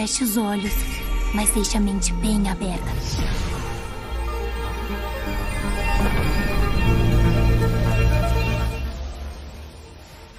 feche os olhos, mas deixe a mente bem aberta.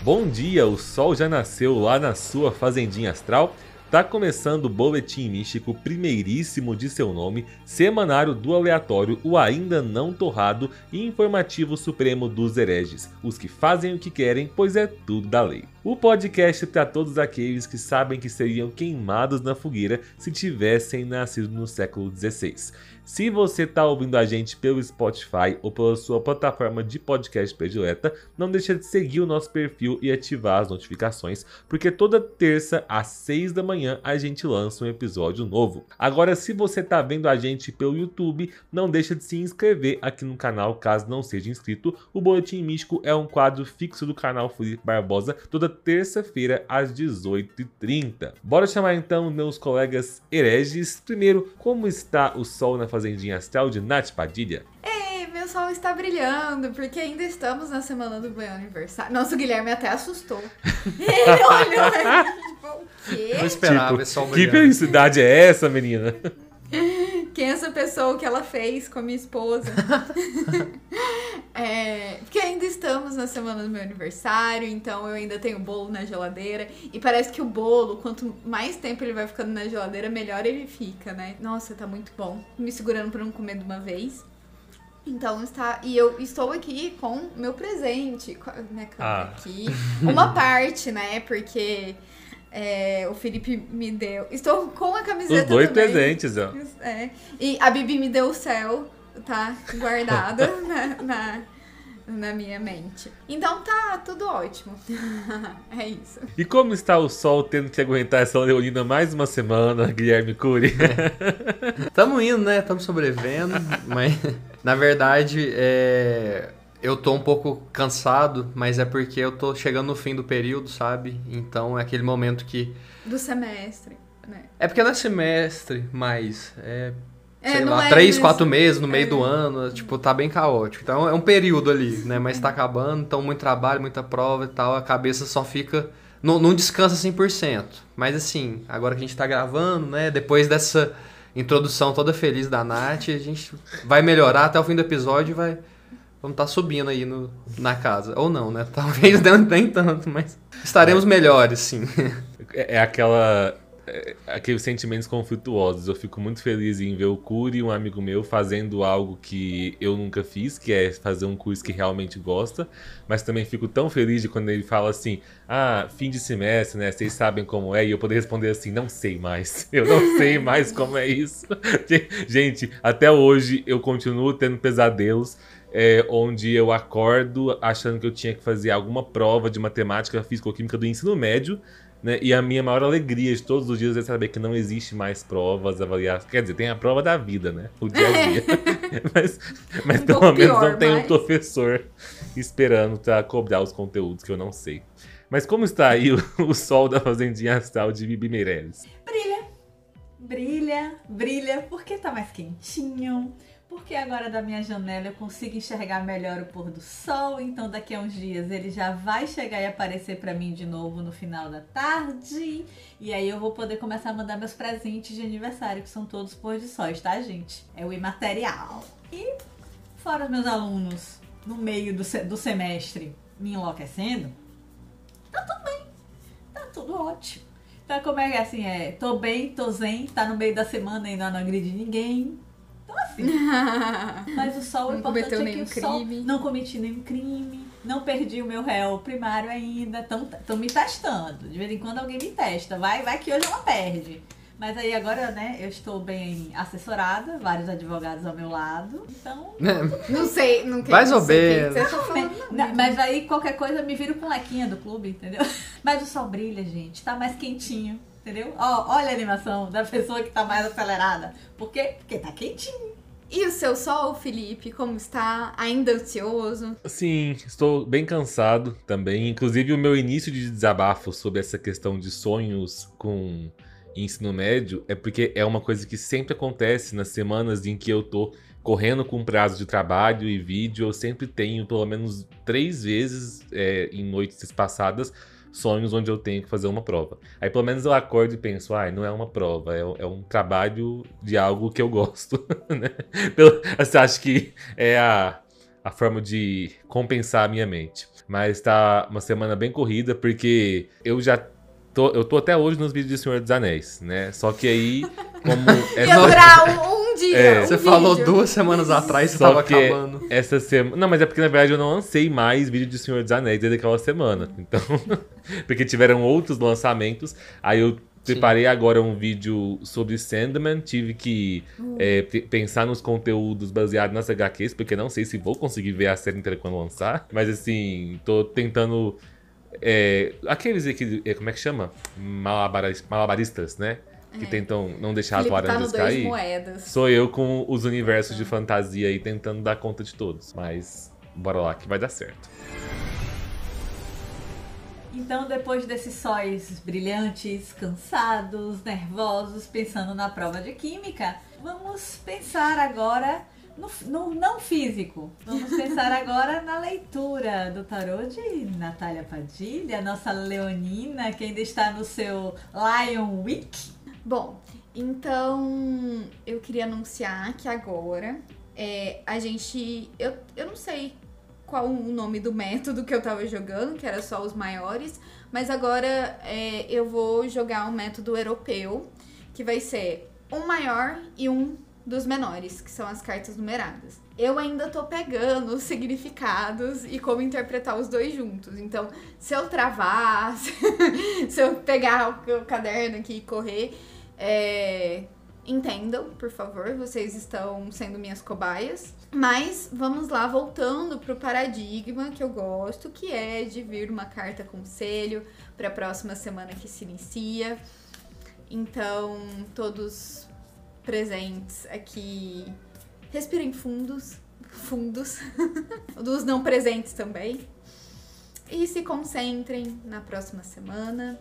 Bom dia, o sol já nasceu lá na sua fazendinha astral. Tá começando o Boletim Místico primeiríssimo de seu nome, semanário do aleatório, o ainda não torrado e informativo supremo dos hereges, os que fazem o que querem, pois é tudo da lei. O podcast para todos aqueles que sabem que seriam queimados na fogueira se tivessem nascido no século XVI. Se você está ouvindo a gente pelo Spotify ou pela sua plataforma de podcast predileta, não deixe de seguir o nosso perfil e ativar as notificações, porque toda terça às 6 da manhã a gente lança um episódio novo. Agora, se você está vendo a gente pelo YouTube, não deixe de se inscrever aqui no canal caso não seja inscrito. O Boletim Místico é um quadro fixo do canal Felipe Barbosa toda terça-feira às 18h30. Bora chamar então meus colegas hereges. Primeiro, como está o sol na Fazendinha Astral de Nath Padilha? Ei, meu sol está brilhando, porque ainda estamos na semana do meu aniversário. Nossa, o Guilherme até assustou. Ele olhou tipo, o quê? Eu esperava Tipo, esse sol que felicidade é essa, menina? Quem é essa pessoa que ela fez com a minha esposa? É, porque ainda estamos na semana do meu aniversário, então eu ainda tenho bolo na geladeira. E parece que o bolo, quanto mais tempo ele vai ficando na geladeira, melhor ele fica, né? Nossa, tá muito bom. Me segurando pra não comer de uma vez. Então está. E eu estou aqui com meu presente. Com a minha câmera Ah. aqui. Uma parte, né? Porque é, o Felipe me deu. Estou com a camiseta Os dois também. presentes, ó. É. E a Bibi me deu o céu, tá guardado na, na, na minha mente. Então tá tudo ótimo. é isso. E como está o sol tendo que aguentar essa leonina mais uma semana, Guilherme Cury? Tamo indo, né? Tamo sobrevivendo, mas na verdade é... eu tô um pouco cansado, mas é porque eu tô chegando no fim do período, sabe? Então é aquele momento que. Do semestre, né? É porque não é semestre, mas é. É, sei lá, é três, quatro meses no meio É. do ano, tipo, tá bem caótico. Então é um período ali, né? Mas tá acabando, então muito trabalho, muita prova e tal, a cabeça só fica. Não, não descansa 100%. Mas assim, agora que a gente tá gravando, né? Depois dessa introdução toda feliz da Nath, a gente vai melhorar até o fim do episódio e vai. Vamos estar subindo aí no, na casa. Ou não, né? Talvez não nem tanto, mas estaremos melhores, sim. É, é aquela. é aqueles sentimentos conflituosos. Eu fico muito feliz em ver o Curi, um amigo meu, fazendo algo que eu nunca fiz, que é fazer um curso que realmente gosta. Mas também fico tão feliz de quando ele fala assim: Ah, fim de semestre, né? Vocês sabem como é? E eu poder responder assim: Não sei mais. Eu não sei mais como é isso. Gente, até hoje eu continuo tendo pesadelos. É, onde eu acordo achando que eu tinha que fazer alguma prova de matemática, física ou química do ensino médio, né? E a minha maior alegria de todos os dias é saber que não existe mais provas, avaliações. Quer dizer, tem a prova da vida, né? O dia a dia. mas mas Um pelo menos pior, não tem um mas- professor esperando pra cobrar os conteúdos que eu não sei. Mas como está aí o, o sol da fazendinha astral de Bibi Meirelles? Brilha, brilha, brilha, porque tá mais quentinho. Porque agora da minha janela eu consigo enxergar melhor o pôr do sol, então daqui a uns dias ele já vai chegar e aparecer pra mim de novo no final da tarde. E aí eu vou poder começar a mandar meus presentes de aniversário, que são todos pôr de sóis, tá, gente? É o imaterial. E fora os meus alunos no meio do, do semestre me enlouquecendo, tá tudo bem. Tá tudo ótimo. Então como é que assim é? Tô bem, tô zen, tá no meio da semana ainda não agredi ninguém. Então assim. Mas o sol, o Não importante cometeu é que nenhum o sol crime. não cometi nenhum crime, não perdi o meu réu primário ainda, estão me testando. De vez em quando alguém me testa, vai, vai que hoje ela perde. Mas aí agora, né, eu estou bem assessorada, vários advogados ao meu lado, então... Não sei, não quero Mais ou menos. Mas aí qualquer coisa me vira com lequinha do clube, entendeu? Mas o sol brilha, gente, tá mais quentinho, entendeu? Ó, olha a animação da pessoa que tá mais acelerada. Por quê? Porque tá quentinho. E o seu sol, Felipe, como está? Ainda ansioso? Sim, estou bem cansado também. Inclusive, o meu início de desabafo sobre essa questão de sonhos com ensino médio é porque é uma coisa que sempre acontece nas semanas em que eu tô correndo com prazo de trabalho e vídeo. Eu sempre tenho pelo menos três vezes é, em noites passadas sonhos onde eu tenho que fazer uma prova. Aí pelo menos eu acordo e penso, ai, não é uma prova, é, é um trabalho de algo que eu gosto, né? Pelo, você acha que é a, a forma de compensar a minha mente. Mas tá uma semana bem corrida, porque eu já tô, eu tô até hoje nos vídeos de Senhor dos Anéis, né? Só que aí, como... Ia durar um, um dia. É. um Você falou vídeo. duas semanas atrás, você Só tava que acabando. essa semana. Não, mas é porque na verdade eu não lancei mais vídeo de Senhor dos Anéis desde aquela semana. Então. porque tiveram outros lançamentos. Aí eu preparei agora um vídeo sobre Sandman. Tive que é, pe- pensar nos conteúdos baseados nas HQs, porque não sei se vou conseguir ver a série inteira quando lançar. Mas assim, tô tentando. é, aqueles aqui, é, como é que chama? Malabaris- malabaristas, né? Que tentam não deixar as Felipe tá no laranjas dois cair. moedas. Sou eu com os universos de fantasia aí tentando dar conta de todos. Mas bora lá que vai dar certo. Então, depois desses sóis brilhantes, cansados, nervosos, pensando na prova de química, vamos pensar agora no, no não físico. Vamos pensar agora na leitura do tarô de Natália Padilha, nossa leonina, que ainda está no seu Lion Week. Bom, então eu queria anunciar que agora é, a gente. Eu, eu não sei qual o nome do método que eu tava jogando, que era só os maiores, mas agora é, eu vou jogar um método europeu, que vai ser um maior e um dos menores, que são as cartas numeradas. Eu ainda tô pegando os significados e como interpretar os dois juntos. Então, se eu travar, se eu pegar o, caderno aqui e correr, é, entendam, por favor, vocês estão sendo minhas cobaias. Mas vamos lá, voltando pro paradigma que eu gosto, que é de vir uma carta conselho para a próxima semana que se inicia. Então, todos presentes aqui, respirem fundos, fundos, dos não presentes também. E se concentrem na próxima semana.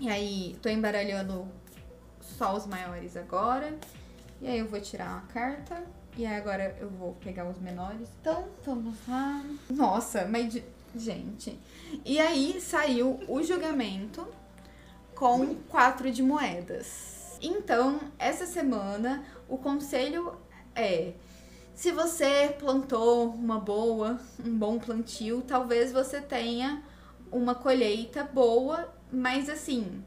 E aí, tô embaralhando só os maiores agora. E aí eu vou tirar uma carta. E aí agora eu vou pegar os menores. Então, vamos lá. Nossa, mas de- gente. E aí saiu o julgamento com quatro de moedas. Então, essa semana o conselho é se você plantou uma boa, um bom plantio, talvez você tenha uma colheita boa, mas assim,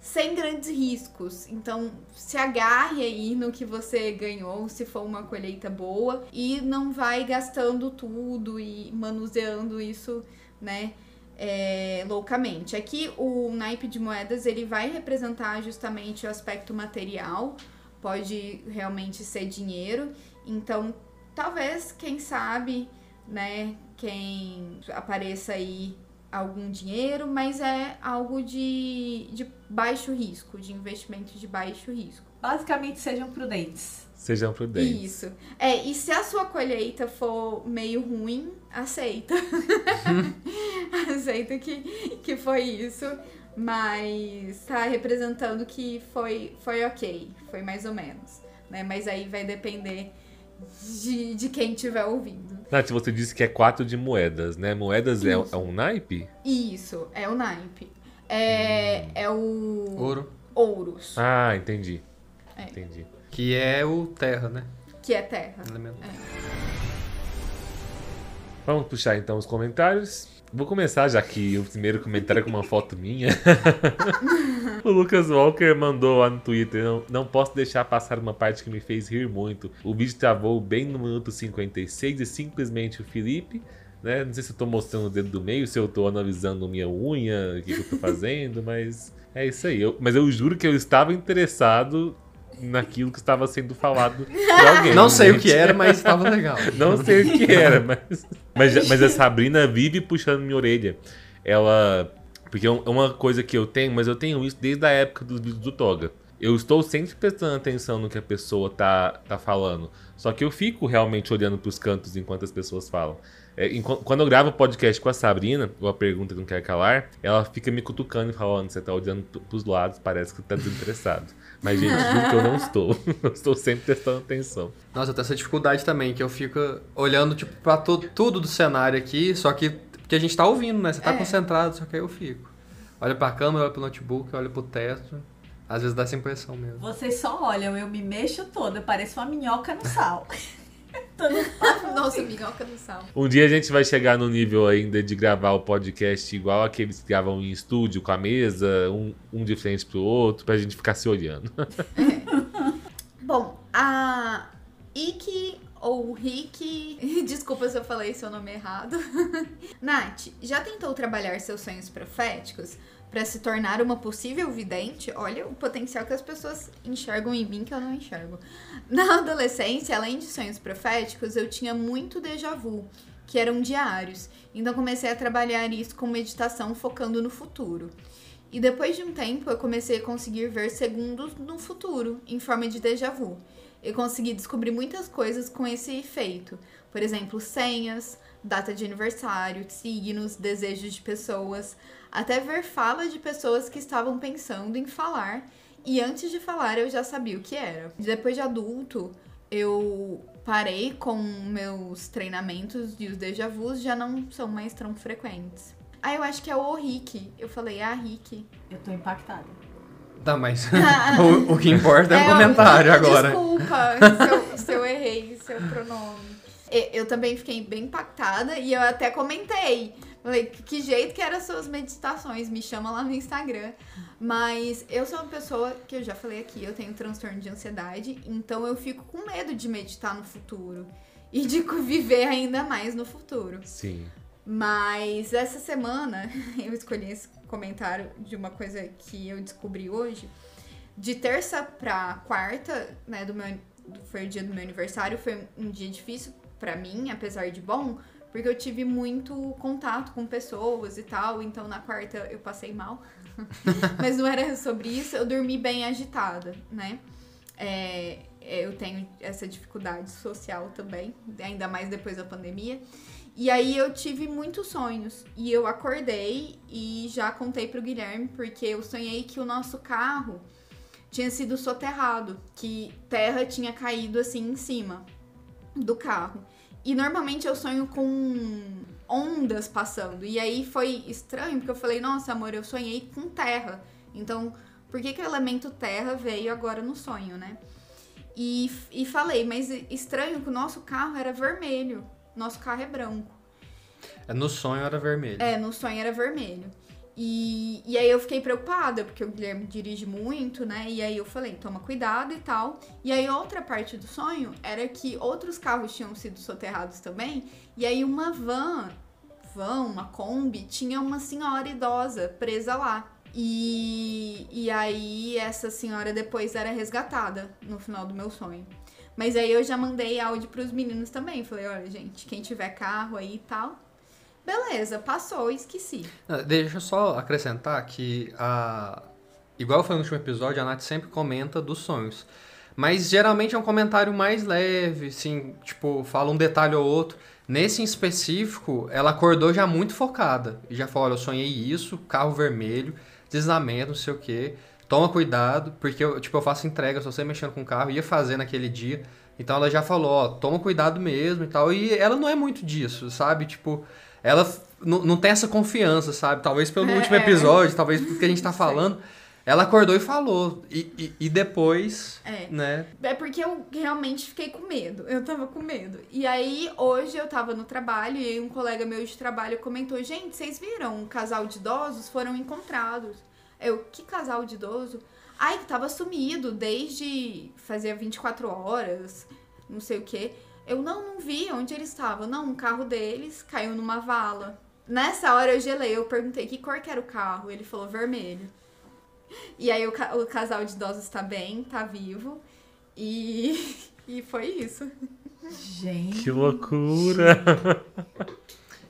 sem grandes riscos. Então, se agarre aí no que você ganhou, se for uma colheita boa, e não vai gastando tudo e manuseando isso, né? é, loucamente. Aqui o naipe de moedas ele vai representar justamente o aspecto material, pode realmente ser dinheiro. Então, talvez, quem sabe, né, quem apareça aí algum dinheiro, mas é algo de, de baixo risco, de investimento de baixo risco. Basicamente, sejam prudentes. Sejam prudentes. Isso. É, e se a sua colheita for meio ruim, aceita. aceita que, que foi isso. Mas tá representando que foi, foi ok. Foi mais ou menos. Né? Mas aí vai depender de, de quem estiver ouvindo. Nath, você disse que é quatro de moedas, né? Moedas é, é um naipe? Isso, é o naipe. É, é o Ouro. ouros, Ah, entendi. É. Entendi. Que é o terra, né? que é terra. Elemento. Vamos puxar então os comentários. Vou começar, já que o primeiro comentário é com uma foto minha. o Lucas Walker mandou lá no Twitter: não, não posso deixar passar uma parte que me fez rir muito. O vídeo travou bem no minuto 56 e simplesmente o Felipe. Né? Não sei se eu tô mostrando o dedo do meio, se eu tô analisando minha unha, o que, que eu tô fazendo, mas é isso aí. Eu- mas eu juro que eu estava interessado naquilo que estava sendo falado por alguém. Não sei o gente. que era, mas estava legal. Não sei o que era, mas. Mas, mas a Sabrina vive puxando minha orelha. Ela. Porque é é uma coisa que eu tenho, mas eu tenho isso desde a época dos vídeos do Toga. Eu estou sempre prestando atenção no que a pessoa tá, tá falando. Só que eu fico realmente olhando pros cantos enquanto as pessoas falam. É, enqu- quando eu gravo podcast com a Sabrina, ou a pergunta que não quer calar, ela fica me cutucando e falando: você tá olhando p- pros lados, parece que tá desinteressado. Mas, gente, juro que eu não estou. Eu estou sempre prestando atenção. Nossa, eu tenho essa dificuldade também, que eu fico olhando, tipo, pra to- tudo do cenário aqui, só que Porque a gente tá ouvindo, né? Você tá É. concentrado, só que aí eu fico. Olha pra câmera, olha pro notebook, olha pro teto. Às vezes dá essa impressão mesmo. Vocês só olham, eu me mexo toda, eu pareço uma minhoca no sal. Nossa, minhoca no sal. Um dia a gente vai chegar no nível ainda de gravar o podcast igual aqueles que gravam em estúdio com a mesa, um, um de frente pro outro, pra gente ficar se olhando. Bom, a Iki ou Rick, desculpa se eu falei seu nome errado. Nath, já tentou trabalhar seus sonhos proféticos para se tornar uma possível vidente? Olha o potencial que as pessoas enxergam em mim que eu não enxergo. Na adolescência, além de sonhos proféticos, eu tinha muito déjà vu, que eram diários. Então comecei a trabalhar isso com meditação focando no futuro. E depois de um tempo, eu comecei a conseguir ver segundos no futuro, em forma de déjà vu. Eu consegui descobrir muitas coisas com esse efeito. Por exemplo, senhas, data de aniversário, signos, desejos de pessoas, até ver fala de pessoas que estavam pensando em falar e antes de falar eu já sabia o que era. Depois de adulto, eu parei com meus treinamentos e os déjà vus já não são mais tão frequentes. Ah, eu acho que é o Rick. Eu falei, ah, Rick. Eu tô impactada. Tá, mas o, o que importa é, o É, comentário eu- agora. Desculpa se eu, se eu errei seu pronome. Eu também fiquei bem impactada e eu até comentei. Falei, que jeito que eram suas meditações? Me chama lá no Instagram. Mas eu sou uma pessoa que eu já falei aqui, eu tenho transtorno de ansiedade, então eu fico com medo de meditar no futuro e de viver ainda mais no futuro. Sim. Mas essa semana eu escolhi esse comentário de uma coisa que eu descobri hoje. De terça pra quarta, né, do meu, foi o dia do meu aniversário, foi um dia difícil pra mim, apesar de bom, porque eu tive muito contato com pessoas e tal, então na quarta eu passei mal. Mas não era sobre isso, eu dormi bem agitada, né? É, eu tenho essa dificuldade social também, ainda mais depois da pandemia. E aí eu tive muitos sonhos. E eu acordei e já contei pro Guilherme, porque eu sonhei que o nosso carro tinha sido soterrado, que terra tinha caído assim em cima do carro. E normalmente eu sonho com ondas passando. E aí foi estranho, porque eu falei, nossa, amor, eu sonhei com terra. Então, por que, que o elemento terra veio agora no sonho, né? E, e falei, mas estranho que o nosso carro era vermelho. Nosso carro é branco. É, No sonho era vermelho. É, no sonho era vermelho. E, e aí eu fiquei preocupada, porque o Guilherme dirige muito, né? E aí eu falei, toma cuidado e tal. E aí outra parte do sonho era que outros carros tinham sido soterrados também. E aí uma van, van, uma Kombi, tinha uma senhora idosa presa lá. E, e aí essa senhora depois era resgatada no final do meu sonho. Mas aí eu já mandei áudio pros meninos também. Falei, olha, gente, quem tiver carro aí e tal. Beleza, passou, esqueci. Deixa eu só acrescentar que, a... igual foi no último episódio, a Nath sempre comenta dos sonhos. Mas geralmente é um comentário mais leve, assim, tipo, fala um detalhe ou outro. Nesse em específico, ela acordou já muito focada. E já falou, olha, eu sonhei isso, carro vermelho, deslizamento, não sei o quê. Toma cuidado, porque eu, tipo, eu faço entrega, se você mexendo com o carro, ia fazer naquele dia. Então ela já falou, ó, toma cuidado mesmo e tal. E ela não é muito disso, sabe? Tipo, ela não tem essa confiança, sabe? Talvez pelo É, último é. episódio, talvez porque a gente tá falando. Ela acordou e falou. E, e, e depois, É. né? É porque eu realmente fiquei com medo. Eu tava com medo. E aí, hoje eu tava no trabalho e um colega meu de trabalho comentou: Gente, vocês viram? Um casal de idosos foram encontrados. Eu, que casal de idoso? Ai, que tava sumido desde fazia 24 horas, não sei o quê. Eu não, não vi onde eles estavam. Não, um carro deles caiu numa vala. Nessa hora eu gelei, eu perguntei que cor que era o carro. Ele falou vermelho. E aí o, ca- o casal de idosos tá bem, tá vivo. E, e foi isso. Gente. Que loucura!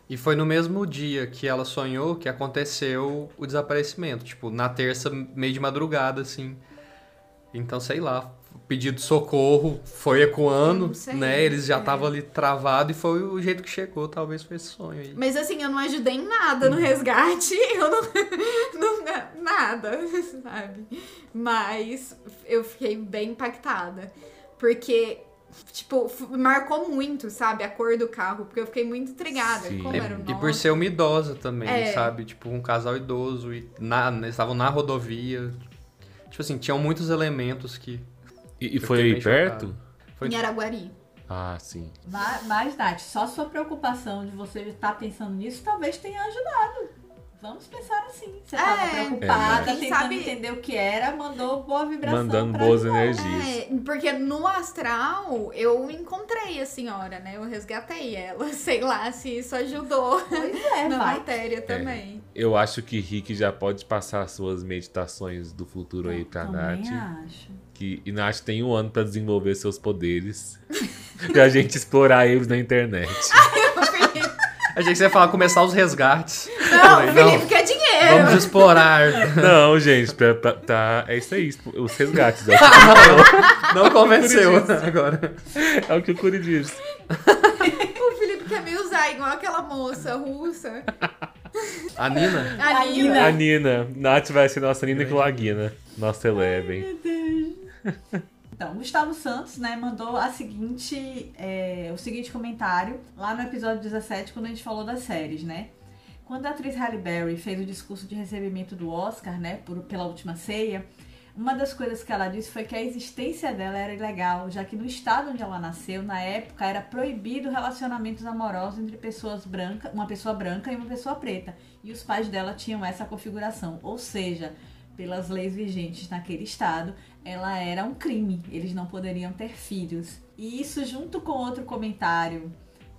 E foi no mesmo dia que ela sonhou que aconteceu o desaparecimento. Tipo, na terça, meio de madrugada, assim. Então, sei lá. Pedido de socorro foi ecoando, sei, né? Eles já é. estavam ali travados e foi o jeito que chegou. Talvez foi esse sonho aí. Mas assim, eu não ajudei em nada no resgate. Eu não. não nada, sabe? Mas eu fiquei bem impactada. Porque tipo, marcou muito, sabe? A cor do carro, porque eu fiquei muito intrigada. Sim. Como É, era o E por ser uma idosa também, É. sabe? Tipo, um casal idoso e na, eles estavam na rodovia. Tipo assim, tinham muitos elementos que. E, e Eu foi aí perto? chocado. Foi- Em Araguari. Ah, sim. Mas, mas, Nath, só sua preocupação de você estar pensando nisso talvez tenha ajudado. Vamos pensar assim. Você estava É. preocupada, É, tentando sabe- entender o que era, mandou boa vibração. Mandando pra boas ajudar. energias. É, porque no astral eu encontrei a senhora, né? Eu resgatei ela. Sei lá se isso ajudou Pois é, na vai. matéria também. Eu acho que Rick já pode passar suas meditações do futuro aí pra Também Nath. acho. Que, e Nath tem um ano pra desenvolver seus poderes. pra gente explorar eles na internet. Que você ia falar começar os resgates. Não, Falei, Felipe, quer dinheiro. Vamos explorar. Não, gente, pra, pra- tá, é isso aí, os resgates. É o que, Não convenceu agora. é o, que o Curi disse. O Felipe quer me usar igual aquela moça russa. A Nina? A A Nina. A Nina. Nath vai ser nossa Nina Colaguina. Nossa Eleven. Meu Deus. Então, Gustavo Santos, né, mandou a seguinte, é, o seguinte comentário lá no episódio 17, quando a gente falou das séries, né? Quando a atriz Halle Berry fez o discurso de recebimento do Oscar, né, por, pela última ceia, uma das coisas que ela disse foi que a existência dela era ilegal, já que no estado onde ela nasceu, na época, era proibido relacionamentos amorosos entre pessoas brancas, uma pessoa branca e uma pessoa preta. E os pais dela tinham essa configuração, ou seja, pelas leis vigentes naquele estado, ela era um crime. Eles não poderiam ter filhos. E isso junto com outro comentário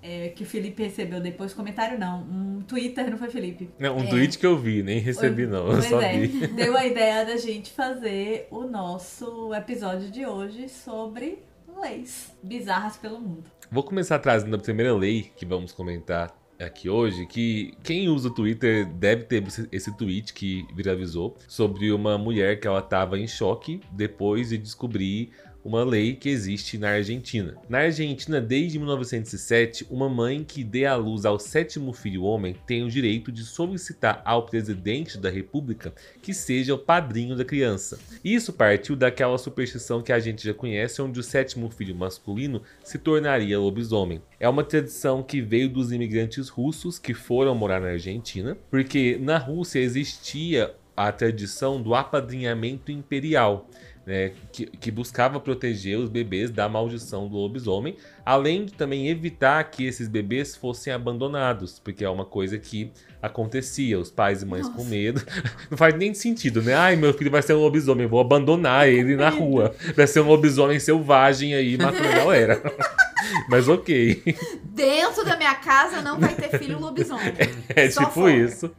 é, que o Felipe recebeu depois, comentário não, um Twitter, não foi Felipe? Não, um É. tweet que eu vi, nem recebi não, eu Pois só é, vi. deu a ideia da gente fazer o nosso episódio de hoje sobre leis bizarras pelo mundo. Vou começar trazendo a primeira lei que vamos comentar aqui hoje, que quem usa o Twitter deve ter esse- tweet que viralizou sobre uma mulher que ela estava em choque depois de descobrir uma lei que existe na Argentina. Na Argentina, desde 1907, uma mãe que dê à luz ao sétimo filho homem tem o direito de solicitar ao presidente da república que seja o padrinho da criança. Isso partiu daquela superstição que a gente já conhece, onde o sétimo filho masculino se tornaria lobisomem. É uma tradição que veio dos imigrantes russos que foram morar na Argentina, porque na Rússia existia a tradição do apadrinhamento imperial. Né, que, que buscava proteger os bebês da maldição do lobisomem, além de também evitar que esses bebês fossem abandonados, porque é uma coisa que acontecia, os pais e mães com Nossa. medo. Não faz nem sentido, né? Ai, meu filho vai ser um lobisomem, vou abandonar ele na rua. Vai ser um lobisomem selvagem aí, matando a galera. Mas ok. Dentro da minha casa não vai ter filho lobisomem. É Só tipo fora. isso.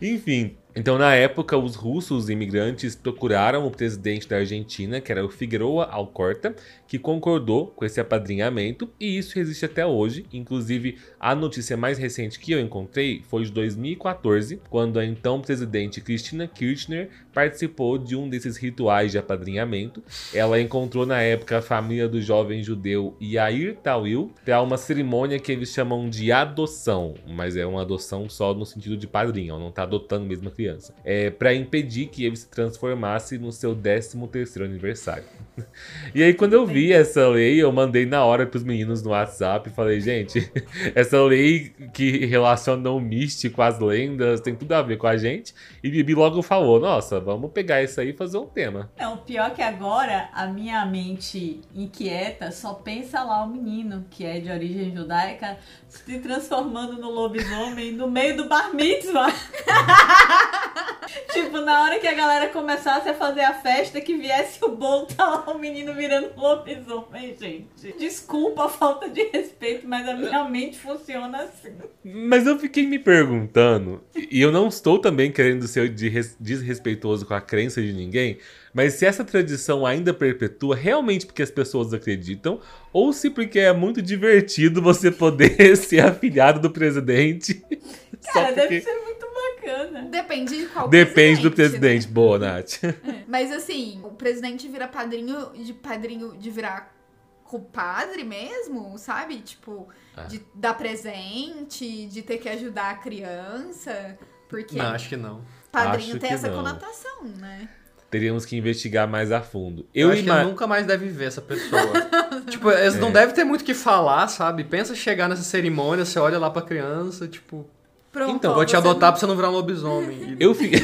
Enfim, então na época os russos imigrantes procuraram o presidente da Argentina, que era o Figueroa Alcorta, que concordou com esse apadrinhamento e isso existe até hoje. Inclusive, a notícia mais recente que eu encontrei foi de 2014, quando a então presidente Cristina Kirchner participou de um desses rituais de apadrinhamento. Ela encontrou na época a família do jovem judeu Yair Tawil para uma cerimônia que eles chamam de adoção, mas é uma adoção só no sentido de padrinho, não tá adotando mesmo a criança. É para impedir que ele se transformasse no seu 13 terceiro aniversário. E aí quando eu vi essa lei, eu mandei na hora pros meninos no WhatsApp e falei, gente, essa lei que relaciona o místico às lendas tem tudo a ver com a gente. E Bibi logo falou, nossa, vamos pegar isso aí e fazer um tema. Não, o pior é que agora a minha mente inquieta só pensa lá o menino, que é de origem judaica, se transformando no lobisomem no meio do bar mitzvah. tipo, na hora que a galera começasse a fazer a festa, que viesse o bolo, tá lá o menino virando lobisomem, gente. Desculpa a falta de respeito, mas a minha mente funciona assim. Mas eu fiquei me perguntando, e eu não estou também querendo ser de res- desrespeitoso com a crença de ninguém, mas se essa tradição ainda perpetua realmente porque as pessoas acreditam, ou se porque é muito divertido você poder ser afilhado do presidente. só Cara, deve porque... ser muito bacana. Depende de qual Depende do né? presidente. Boa, Nath. Mas assim, o presidente vira padrinho de padrinho de virar compadre mesmo, sabe? Tipo, Ah. de dar presente, de ter que ajudar a criança. Porque Não, acho que não. padrinho acho tem essa não. conotação, né? teríamos que investigar mais a fundo. Eu, Eu, acho ima- que nunca mais deve ver essa pessoa. tipo, eles não devem ter muito o que falar, sabe? Pensa chegar nessa cerimônia, você olha lá pra criança, tipo, Pronto, Então, ó, vou te adotar pra você não virar um lobisomem. Eu fiquei...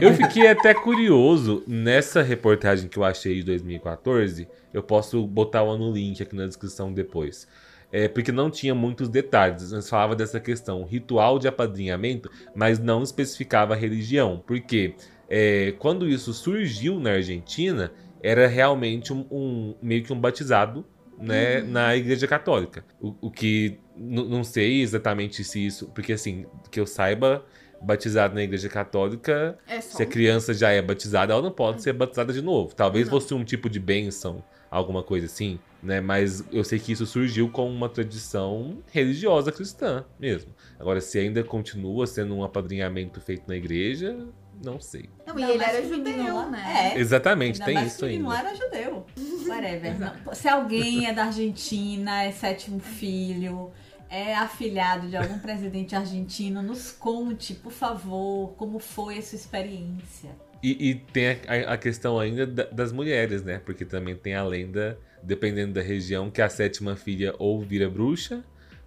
eu fiquei até curioso nessa reportagem que eu achei de 2014. Eu posso botar o no link aqui na descrição depois. É, porque não tinha muitos detalhes. Nós falava dessa questão, ritual de apadrinhamento, mas não especificava a religião. Porque é, quando isso surgiu na Argentina, era realmente um, um- meio que um batizado né, na Igreja Católica. O, o que não sei exatamente se isso. Porque assim, que eu saiba, batizado na Igreja Católica É se a criança já é batizada, ela não pode ser batizada de novo. Talvez Não. fosse um tipo de bênção, alguma coisa assim, né? Mas eu sei que isso surgiu com uma tradição religiosa cristã mesmo. Agora, se ainda continua sendo um apadrinhamento feito na igreja, não sei. Não, e Ainda ele era judeu, lá- né? É. Exatamente, Ainda tem mais isso ele não ainda. era judeu. Whatever. Não, Se alguém é da Argentina, é sétimo filho, é afilhado de algum presidente argentino, nos conte, por favor, como foi a sua experiência. E, e tem a, a- questão ainda da- das mulheres, né? Porque também tem a lenda, dependendo da região, que a sétima filha ou vira bruxa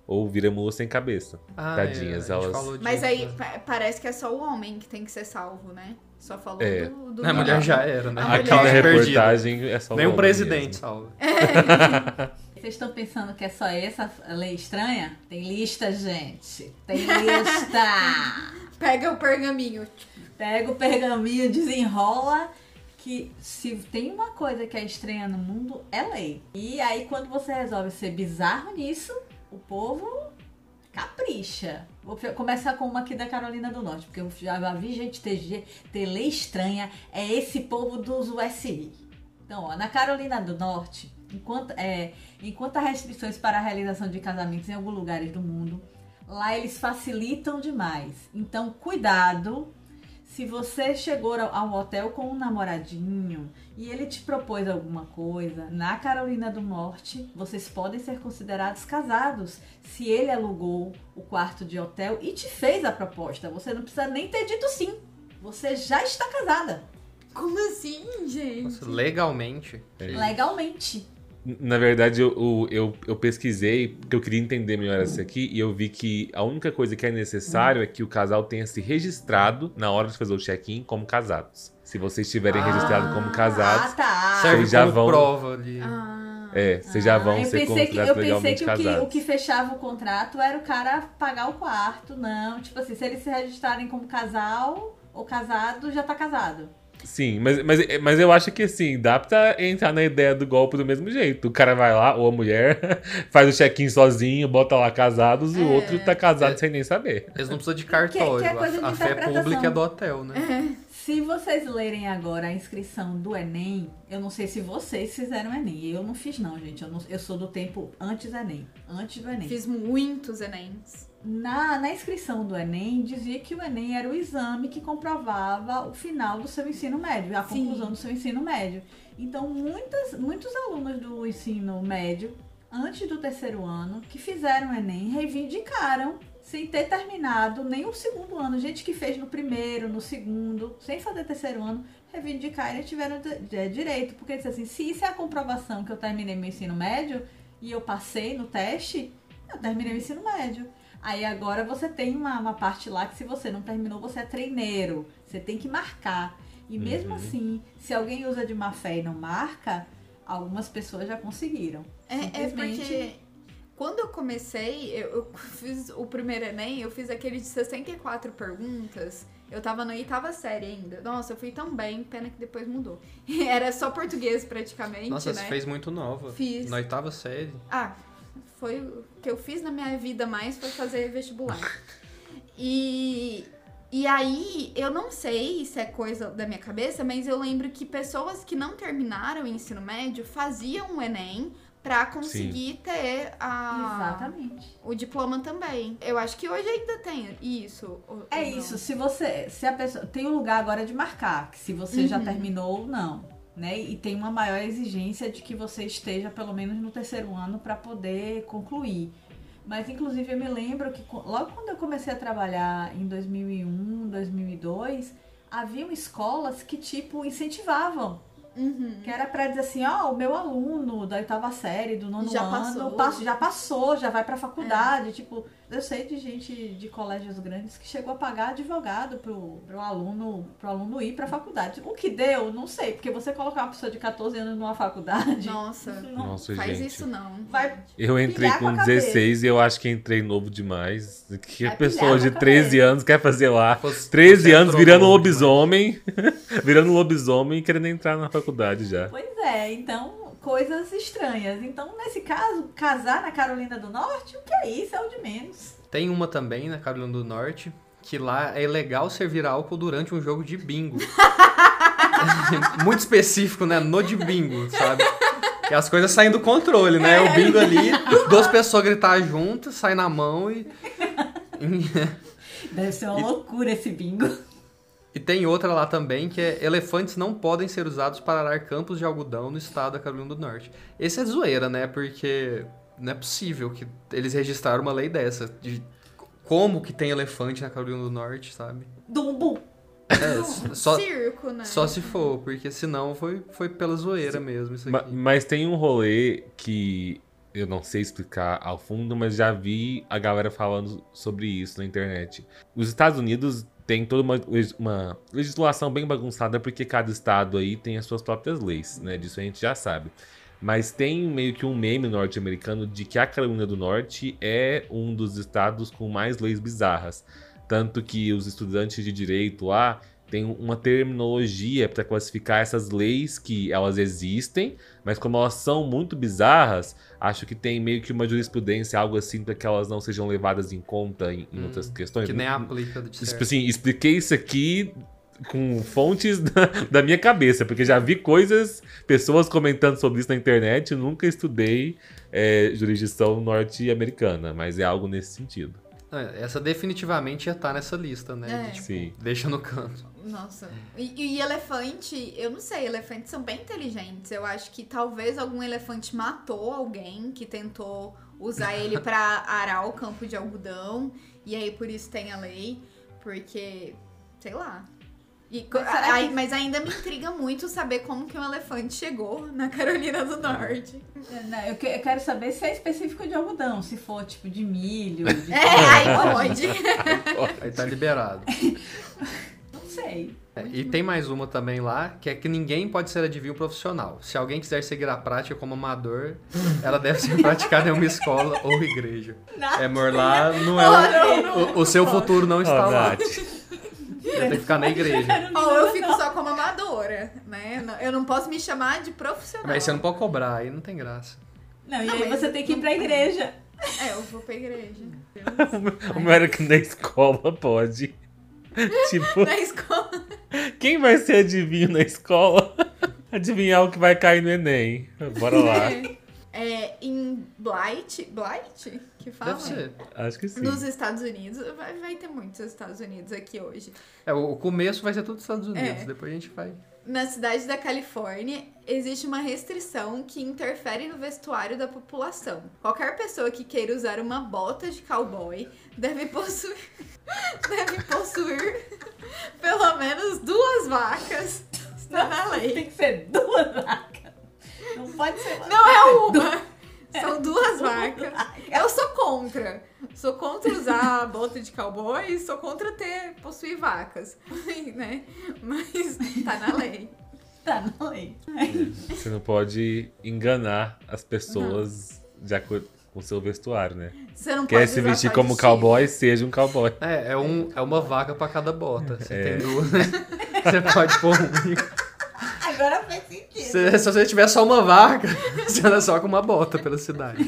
ou vira mula sem cabeça. Ah, Tadinhas, é, a gente elas- falou Mas aí né? pa- parece que é só o homem que tem que ser salvo, né? Só falou É. do, do A mulher já era, né? A Aqui mulher- na é reportagem é só o Nem o homem presidente mesmo. salva. Vocês estão pensando que é só essa lei estranha? Tem lista, gente. Tem lista. Pega o pergaminho. Pega o pergaminho, desenrola. Que se tem uma coisa que é estranha no mundo, é lei. E aí, quando você resolve ser bizarro nisso, o povo capricha. Vou começar com uma aqui da Carolina do Norte, porque eu já vi gente ter, ter lei estranha. É esse povo dos USI. Então, ó, na Carolina do Norte, enquanto, é, enquanto há restrições para a realização de casamentos em alguns lugares do mundo, lá eles facilitam demais. Então, cuidado se você chegou ao- ao hotel com um namoradinho e ele te propôs alguma coisa, na Carolina do Norte, vocês podem ser considerados casados se ele alugou o quarto de hotel e te fez a proposta. Você não precisa nem ter dito sim. Você já está casada, Como assim, gente? Nossa, legalmente. É. legalmente. Na verdade, eu, eu, eu, eu pesquisei, porque eu queria entender melhor isso aqui, e eu vi que a única coisa que é necessário é que o casal tenha se registrado na hora de fazer o check-in como casados. Se vocês estiverem registrados como Ah, casados, tá. Serve Vocês já vão- prova ali. Ah, é, vocês já Ah, vão eu ser pensei que, eu considerados pensei que o, que o que fechava o contrato era o cara pagar o quarto, não. Tipo assim, se eles se registrarem como casal ou casado, já tá casado. Sim, mas, mas, mas eu acho que assim, dá pra entrar na ideia do golpe do mesmo jeito. O cara vai lá, ou a mulher, faz o check-in sozinho, bota lá casados, e o É. outro tá casado É. sem nem saber. Eles não precisam de cartório. Que- que é coisa de a, a fé pública é do hotel, né? Se vocês lerem agora a inscrição do Enem, eu não sei se vocês fizeram o Enem. Eu não fiz, não, gente. Eu, não- eu sou do tempo antes do Enem. Antes do Enem. Fiz muitos Enems. Na, na inscrição do Enem, dizia que o Enem era o exame que comprovava o final do seu ensino médio, a Sim. conclusão do seu ensino médio. Então, muitas, muitos alunos do ensino médio, antes do terceiro ano, que fizeram o Enem, reivindicaram sem ter terminado nem o segundo ano. Gente que fez no primeiro, no segundo, sem fazer terceiro ano, reivindicaram e tiveram de- direito. Porque disse assim, se isso é a comprovação que eu terminei meu ensino médio e eu passei no teste, eu terminei o ensino médio. Aí agora você tem uma, uma parte lá que se você não terminou, você é treineiro. Você tem que marcar. E mesmo Uhum. assim, se alguém usa de má fé e não marca, algumas pessoas já conseguiram. É, é Simplesmente- porque quando eu comecei, eu, eu fiz o primeiro Enem, eu fiz aquele de 64 perguntas. Eu tava na oitava série ainda. Nossa, eu fui tão bem, pena que depois mudou. Era só português praticamente, Nossa, né? você fez muito nova. Fiz. Na oitava série. Ah, foi o que eu fiz na minha vida mais foi fazer vestibular. E, e aí, eu não sei se é coisa da minha cabeça, mas eu lembro que pessoas que não terminaram o ensino médio faziam o Enem pra conseguir ter a, Exatamente. o diploma também. Eu acho que hoje ainda tem isso. É isso, se você. Se a pessoa. Tem um lugar agora de marcar, que se você já Uhum. terminou ou não. Né? E tem uma maior exigência de que você esteja pelo menos no terceiro ano para poder concluir. Mas inclusive eu me lembro que logo quando eu comecei a trabalhar em 2001, 2002, haviam escolas que, tipo, incentivavam. Uhum. Que era pra dizer assim, ó, o meu aluno da oitava série, do nono Já ano, passou. pass- já passou, já vai pra faculdade. Tipo, eu sei de gente de colégios grandes que chegou a pagar advogado pro, pro aluno pro aluno ir pra faculdade. O que deu, não sei, porque você colocar uma pessoa de 14 anos numa faculdade, Nossa, não Nossa, faz gente. isso não. vai Eu entrei com com a cabeça. 16 e eu acho que entrei novo demais. Que a pessoa de com a 13 cabeça. anos quer fazer lá. Você- 13 você anos virando lobisomem. virando lobisomem e querendo entrar na faculdade já. Pois é, então, coisas estranhas. Então, nesse caso, casar na Carolina do Norte, o que é isso? É o de menos. Tem uma também na Carolina do Norte que lá é ilegal servir álcool durante um jogo de bingo. Muito específico, né? No de bingo, sabe? E as coisas saem do controle, né? O bingo ali, duas pessoas gritar juntas, sai na mão e. Deve ser uma loucura esse bingo. E tem outra lá também que é elefantes não podem ser usados para arar campos de algodão no estado da Carolina do Norte. Esse é zoeira, né? Porque não é possível que eles registraram uma lei dessa. De como que tem elefante na Carolina do Norte, sabe? Dumbo. É, só, Circo, né? só se for, porque senão foi, foi pela zoeira mesmo isso aqui. mas tem um rolê que eu não sei explicar ao fundo, mas já vi a galera falando sobre isso na internet. Os Estados Unidos tem toda uma, uma legislação bem bagunçada, porque cada estado aí tem as suas próprias leis, né? Disso a gente já sabe. Mas tem meio que um meme norte-americano de que a Carolina do Norte é um dos estados com mais leis bizarras. Tanto que os estudantes de direito lá têm uma terminologia para classificar essas leis que elas existem, mas como elas são muito bizarras, acho que tem meio que uma jurisprudência, algo assim, para que elas não sejam levadas em conta em, em Hum, outras questões. Que nem aplica de Tipo assim, expliquei isso aqui com fontes da, da minha cabeça, porque já vi coisas, pessoas comentando sobre isso na internet, eu nunca estudei é, jurisdição norte-americana, mas é algo nesse sentido. É, Essa definitivamente ia estar nessa lista, né? É. De, tipo, Sim. deixa no canto. Nossa. E, e elefante, eu não sei, elefantes são bem inteligentes. Eu acho que talvez algum elefante matou alguém que tentou usar ele pra arar o campo de algodão. E aí por isso tem a lei. Porque, sei lá. E Mas aí- que- mas ainda me intriga muito saber como que um elefante chegou na Carolina do Norte. Não, Eu, que- eu quero saber se é específico de algodão, se for tipo de milho, de... É, aí pode. Aí tá liberado. Não sei. É, E tem mais uma também lá, que é que ninguém pode ser adivinho profissional. Se alguém quiser seguir a prática como amador, ela deve ser praticada em uma escola ou igreja. É, amor, lá não é o, o, o seu futuro não está Ó, lá. Nath, tem que ficar na igreja. Ou eu fico só como amadora, né? Não- Eu não posso me chamar de profissional. Mas você não pode cobrar, aí não tem graça. Não, e Não, aí você tem que ir pra igreja. É, eu vou pra igreja. o meu era que na escola pode. tipo, Na escola. quem vai ser adivinho na escola? Adivinhar o que vai cair no Enem. Bora lá. É, em Blight, Blight, que fala? Deve ser. Acho que sim. Nos Estados Unidos, vai, vai ter muitos Estados Unidos aqui hoje. É, o começo vai ser tudo Estados Unidos, É. depois a gente vai. Na cidade da Califórnia, existe uma restrição que interfere no vestuário da população. Qualquer pessoa que queira usar uma bota de cowboy deve possuir, deve possuir pelo menos duas vacas. Está na lei. Tem que ser duas vacas. Não pode ser. Não é uma. São duas vacas. Eu sou contra. Sou contra usar bota de cowboy e sou contra ter possuir vacas. né? Mas tá na lei. Tá na lei. Você não pode enganar as pessoas de acordo com o seu vestuário, né? Você não Quer pode se vestir como de cowboy, seja um cowboy. É, é, um, é uma vaca pra cada bota. Você É. tem duas, né? Você pode pôr um. Agora faz sentido. Se, se você tiver só uma vaca, você anda só com uma bota pela cidade.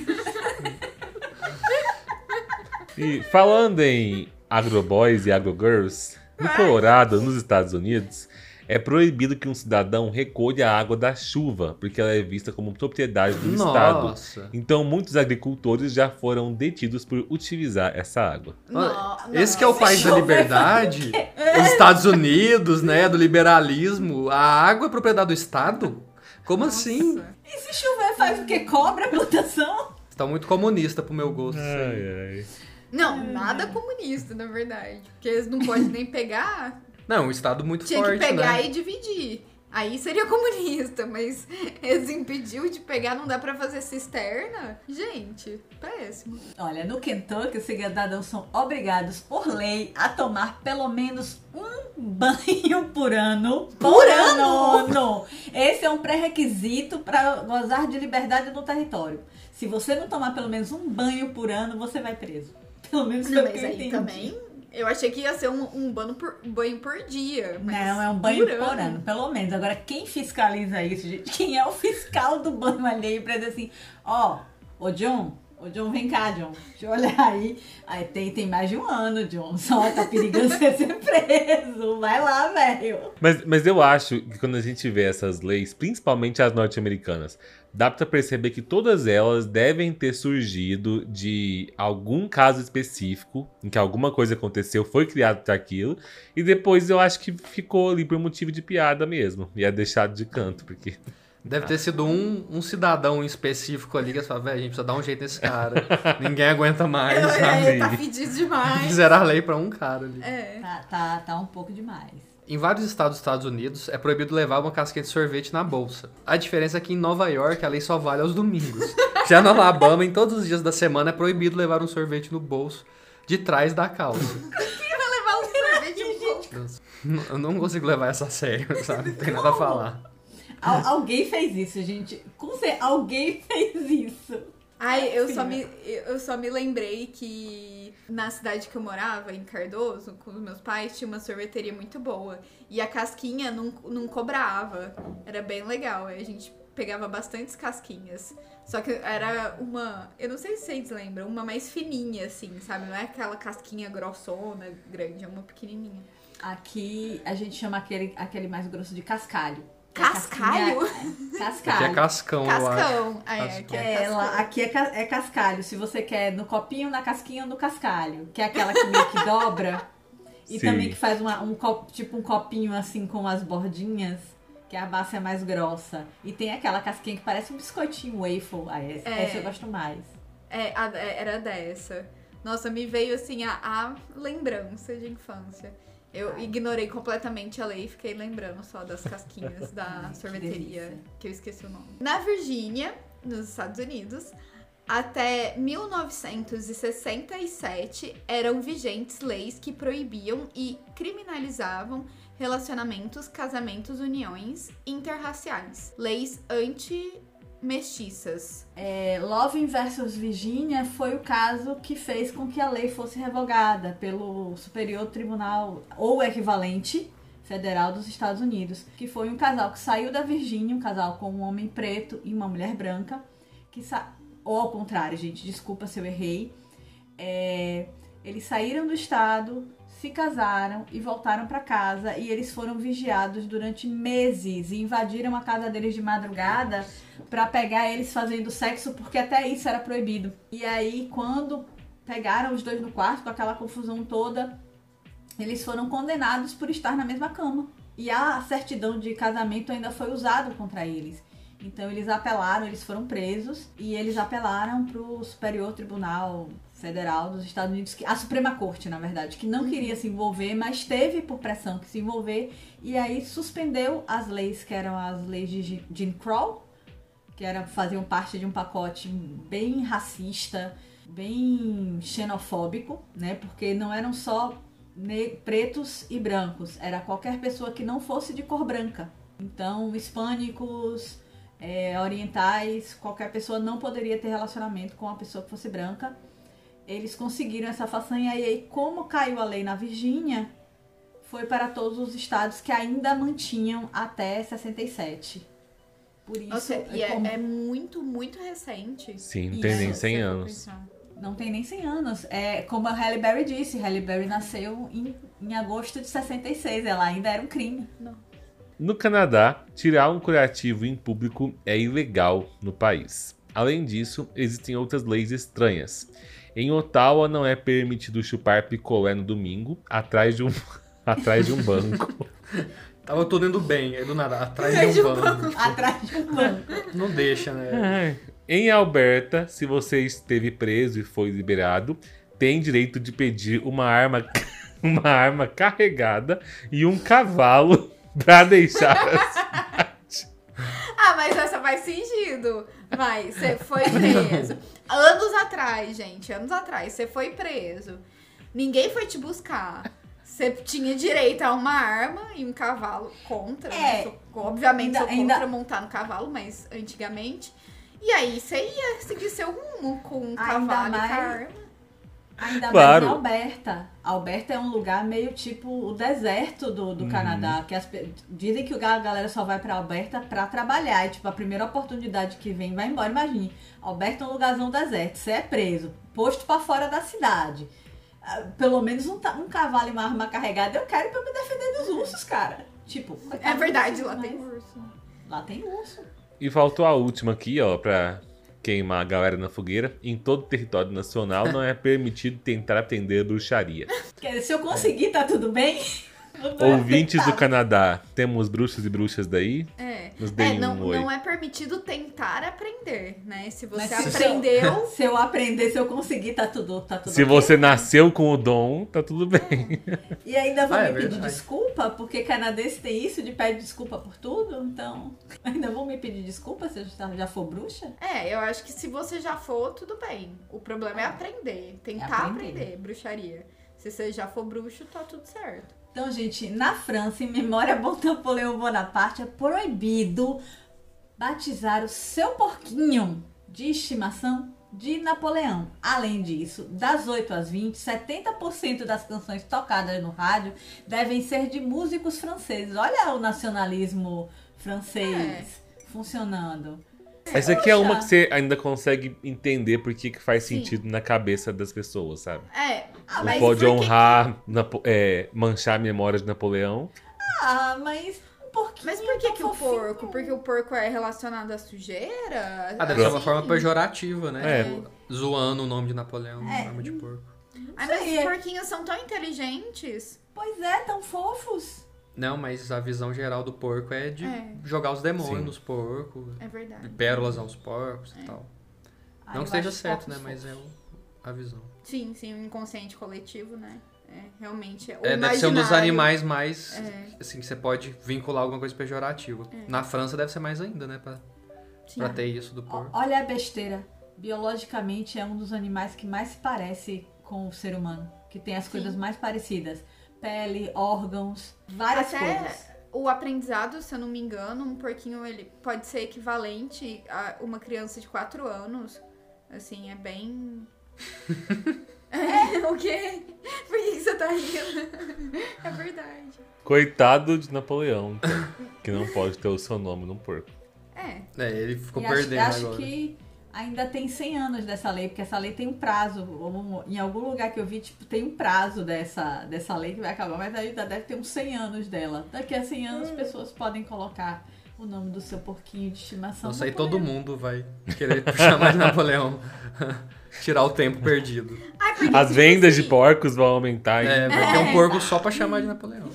E falando em agroboys e agrogirls, no Colorado, nos Estados Unidos, é proibido que um cidadão recolha a água da chuva, porque ela é vista como propriedade do Estado. Nossa. Então, muitos agricultores já foram detidos por utilizar essa água. Não, Esse que é o país da liberdade, os Estados Unidos, né, do liberalismo, a água é propriedade do Estado? Como assim? Nossa. E se chover faz o quê? Cobra a plantação? Você tá muito comunista pro meu gosto. Ai, ai. Não, nada comunista, na verdade. Porque eles não podem nem pegar. Não, um estado muito Tinha forte, que pegar né? e dividir. Aí seria comunista, mas eles impediu de pegar, não dá pra fazer cisterna? Gente, péssimo. Olha, no Kentucky, os cidadãos são obrigados, por lei, a tomar pelo menos um banho por ano. Por, ano? Esse é um pré-requisito para gozar de liberdade no território. Se você não tomar pelo menos um banho por ano, você vai preso. Pelo menos Não, mas eu aí entendi. também. Eu achei que ia ser um, um banho, por, banho por dia. Não, é um banho por ano, pelo menos. Agora, quem fiscaliza isso, gente? Quem é o fiscal do banho alheio pra dizer assim, ó, ô John, ô John, vem cá, John, deixa eu olhar aí. Aí tem, tem mais de um ano, John, só tá perigando você ser preso. Vai lá, velho. Mas, mas eu acho que quando a gente vê essas leis, principalmente as norte-americanas, dá pra perceber que todas elas devem ter surgido de algum caso específico, em que alguma coisa aconteceu, foi criado para aquilo, e depois eu acho que ficou ali por motivo de piada mesmo, e é deixado de canto, porque Deve ter sido um, um cidadão específico ali que fala, velho, a gente precisa dar um jeito nesse cara. Ninguém aguenta mais, É, sabe? tá pedido demais. Fizeram a lei pra um cara ali. É. Tá, tá, tá um pouco demais. Em vários estados dos Estados Unidos, é proibido levar uma casquinha de sorvete na bolsa. A diferença é que em Nova York a lei só vale aos domingos. Já no Alabama, em todos os dias da semana é proibido levar um sorvete no bolso de trás da calça. levar um sorvete um pouco. Eu não consigo levar essa a sério, sabe? Não tem nada a falar. Al- alguém fez isso, gente. Com certeza, alguém fez isso. Ai, eu só, me, eu só me lembrei que na cidade que eu morava, em Cardoso, com os meus pais, tinha uma sorveteria muito boa. E a casquinha não, não cobrava. Era bem legal. A gente pegava bastantes casquinhas. Só que era uma. Eu não sei se vocês lembram, uma mais fininha, assim, sabe? Não é aquela casquinha grossona, grande, é uma pequenininha. Aqui a gente chama aquele, aquele mais grosso de cascalho. Que é Cascalho? Aqui Cascalho. é cascão. Cascão. É, aqui é, É, cascão. lá- aqui é, ca- é cascalho. Se você quer no copinho, na casquinha ou no cascalho. Que é aquela que meio que dobra. E Sim. também que faz uma, um copo, tipo um copinho assim com as bordinhas. Que a base é mais grossa. E tem aquela casquinha que parece um biscoitinho waffle. Ah, essa, É. essa eu gosto mais. É, a- é, era dessa. Nossa, me veio assim a, a lembrança de infância. Eu ignorei completamente a lei e fiquei lembrando só das casquinhas da Ai, que sorveteria, delícia. que eu esqueci o nome. Na Virgínia, nos Estados Unidos, até 1967 eram vigentes leis que proibiam e criminalizavam relacionamentos, casamentos, uniões interraciais. Leis anti-mestiças. É, Loving versus Virginia foi o caso que fez com que a lei fosse revogada pelo Superior Tribunal ou equivalente federal dos Estados Unidos, que foi um casal que saiu da Virgínia, um casal com um homem preto e uma mulher branca, que sa... ou ao contrário, gente, desculpa se eu errei. É, eles saíram do estado, se casaram e voltaram para casa e eles foram vigiados durante meses e invadiram a casa deles de madrugada Pra pegar eles fazendo sexo, porque até isso era proibido. E aí, quando pegaram os dois no quarto, com aquela confusão toda, eles foram condenados por estar na mesma cama. E a certidão de casamento ainda foi usada contra eles. Então eles apelaram, eles foram presos e eles apelaram pro Superior Tribunal Federal dos Estados Unidos, que- a Suprema Corte, na verdade, que não queria se envolver, mas teve por pressão que se envolver e aí suspendeu as leis que eram as leis de Jim- Crow, que era, faziam parte de um pacote bem racista, bem xenofóbico, né? Porque não eram só pretos e brancos, era qualquer pessoa que não fosse de cor branca. Então, hispânicos, é, orientais, qualquer pessoa não poderia ter relacionamento com uma pessoa que fosse branca. Eles conseguiram essa façanha e aí, como caiu a lei na Virgínia, foi para todos os estados que ainda mantinham até 67. Por isso, Nossa, e é é, como- é muito, muito recente. Sim, não tem nem Isso, 100 eu for anos. pensar. não tem nem 100 anos. É como a Halle Berry disse, Halle Berry nasceu em, em agosto de 66, ela ainda era um crime. No Canadá, tirar um curativo em público é ilegal no país. Além disso, existem outras leis estranhas. Em Ottawa não é permitido chupar picolé no domingo atrás de um, atrás de um banco. Tava tudo indo bem, aí do nada, atrás de um banco. Atrás de um banco. Não deixa, né? Em Alberta, se você esteve preso e foi liberado, tem direito de pedir uma arma uma arma carregada e um cavalo pra deixar a cidade. Ah, mas essa faz sentido. Vai, você foi preso. anos atrás, gente, anos atrás, você foi preso. Ninguém foi te buscar. Você tinha direito a uma arma e um cavalo contra. né? É. Sou- obviamente Ainda- sou contra ainda- montar no cavalo, mas antigamente. E aí você ia seguir seu rumo com um Ainda cavalo e com a mais- arma. Ainda Claro. mais Alberta. Alberta é um lugar meio tipo o deserto do, do Canadá. Que as dizem que a galera só vai pra Alberta pra trabalhar. E, tipo, a primeira oportunidade que vem vai embora. Imagine, Alberta é um lugarzão deserto. Você é preso, posto pra fora da cidade. Ah, Pelo menos um, um cavalo e uma arma carregada eu quero pra me defender dos ursos, cara. Tipo, É coitado verdade, lá ursos, tem urso. Lá tem urso. E faltou a última aqui, ó, pra queimar a galera na fogueira. Em todo o território nacional não é permitido tentar aprender bruxaria. Quer dizer, se eu conseguir, tá tudo bem? Ouvintes do. Canadá, temos bruxos e bruxas daí? É. Nos É, deem não, um oi. não é permitido tentar aprender, né? Se você Mas se- aprendeu, Se eu aprender, se eu conseguir, tá tudo, tá tudo Se ok. você nasceu com o dom, tá tudo bem. E ainda vão Ah, me é pedir verdade. desculpa, porque canadense tem isso de pedir desculpa por tudo, então ainda vão me pedir desculpa se eu já, for bruxa? É, eu acho que se você já for, tudo bem. O problema é aprender, tentar aprender. aprender. bruxaria. Se você já for bruxo, tá tudo certo. Então, gente, na França, em memória a Napoleão Bonaparte, é proibido batizar o seu porquinho de estimação de Napoleão. Além disso, das 8 às 20, 70% das canções tocadas no rádio devem ser de músicos franceses. Olha o nacionalismo francês funcionando. Essa aqui é uma que você ainda consegue entender por que que faz Sim. sentido na cabeça das pessoas, sabe? É, Não mas pode por que honrar, Napo- é, manchar a memória de Napoleão. Ah, mas um porquinho Mas por que, que o porco? Porque o porco é relacionado à sujeira? Ah, deve ser uma Assim? forma pejorativa, né? É. Tipo, zoando o nome de Napoleão, É. arma de porco. Ai, mas os é- porquinhos são tão inteligentes. Pois é, tão fofos. Não, mas a visão geral do porco é de É. jogar os demônios Sim. nos porcos, É verdade. pérolas aos porcos É. e tal. Ah, Não que esteja acho certo, né? fofos, Mas é o- a visão. Sim, sim, o inconsciente coletivo, né? É, realmente. O É, deve ser um dos animais mais. É. Assim, que você pode vincular alguma coisa pejorativa. Na França deve ser mais ainda, né? Pra, Sim. pra ter isso do porco. Olha a besteira. Biologicamente é um dos animais que mais se parece com o ser humano. Que tem as coisas mais parecidas. Pele, órgãos, várias Até coisas. o aprendizado, se eu não me engano, um porquinho ele pode ser equivalente a uma criança de 4 anos. Assim, é bem. É, o quê? Por que que você tá rindo? É verdade. Coitado de Napoleão, então, que não pode ter o seu nome num porco. É. É, ele ficou E acho, perdendo acho agora. que ainda tem 100 anos dessa lei, porque essa lei tem um prazo. Ou Em algum lugar que eu vi, tipo, tem um prazo dessa, dessa lei que vai acabar, mas ainda deve ter uns 100 anos dela. Daqui a 100 anos, pessoas podem colocar o nome do seu porquinho de estimação. Nossa, aí todo mundo vai querer chamar de Napoleão. Tirar o tempo perdido. Ai, As vendas de porcos vão aumentar. hein? É, vai ter um porco só pra chamar de Napoleão.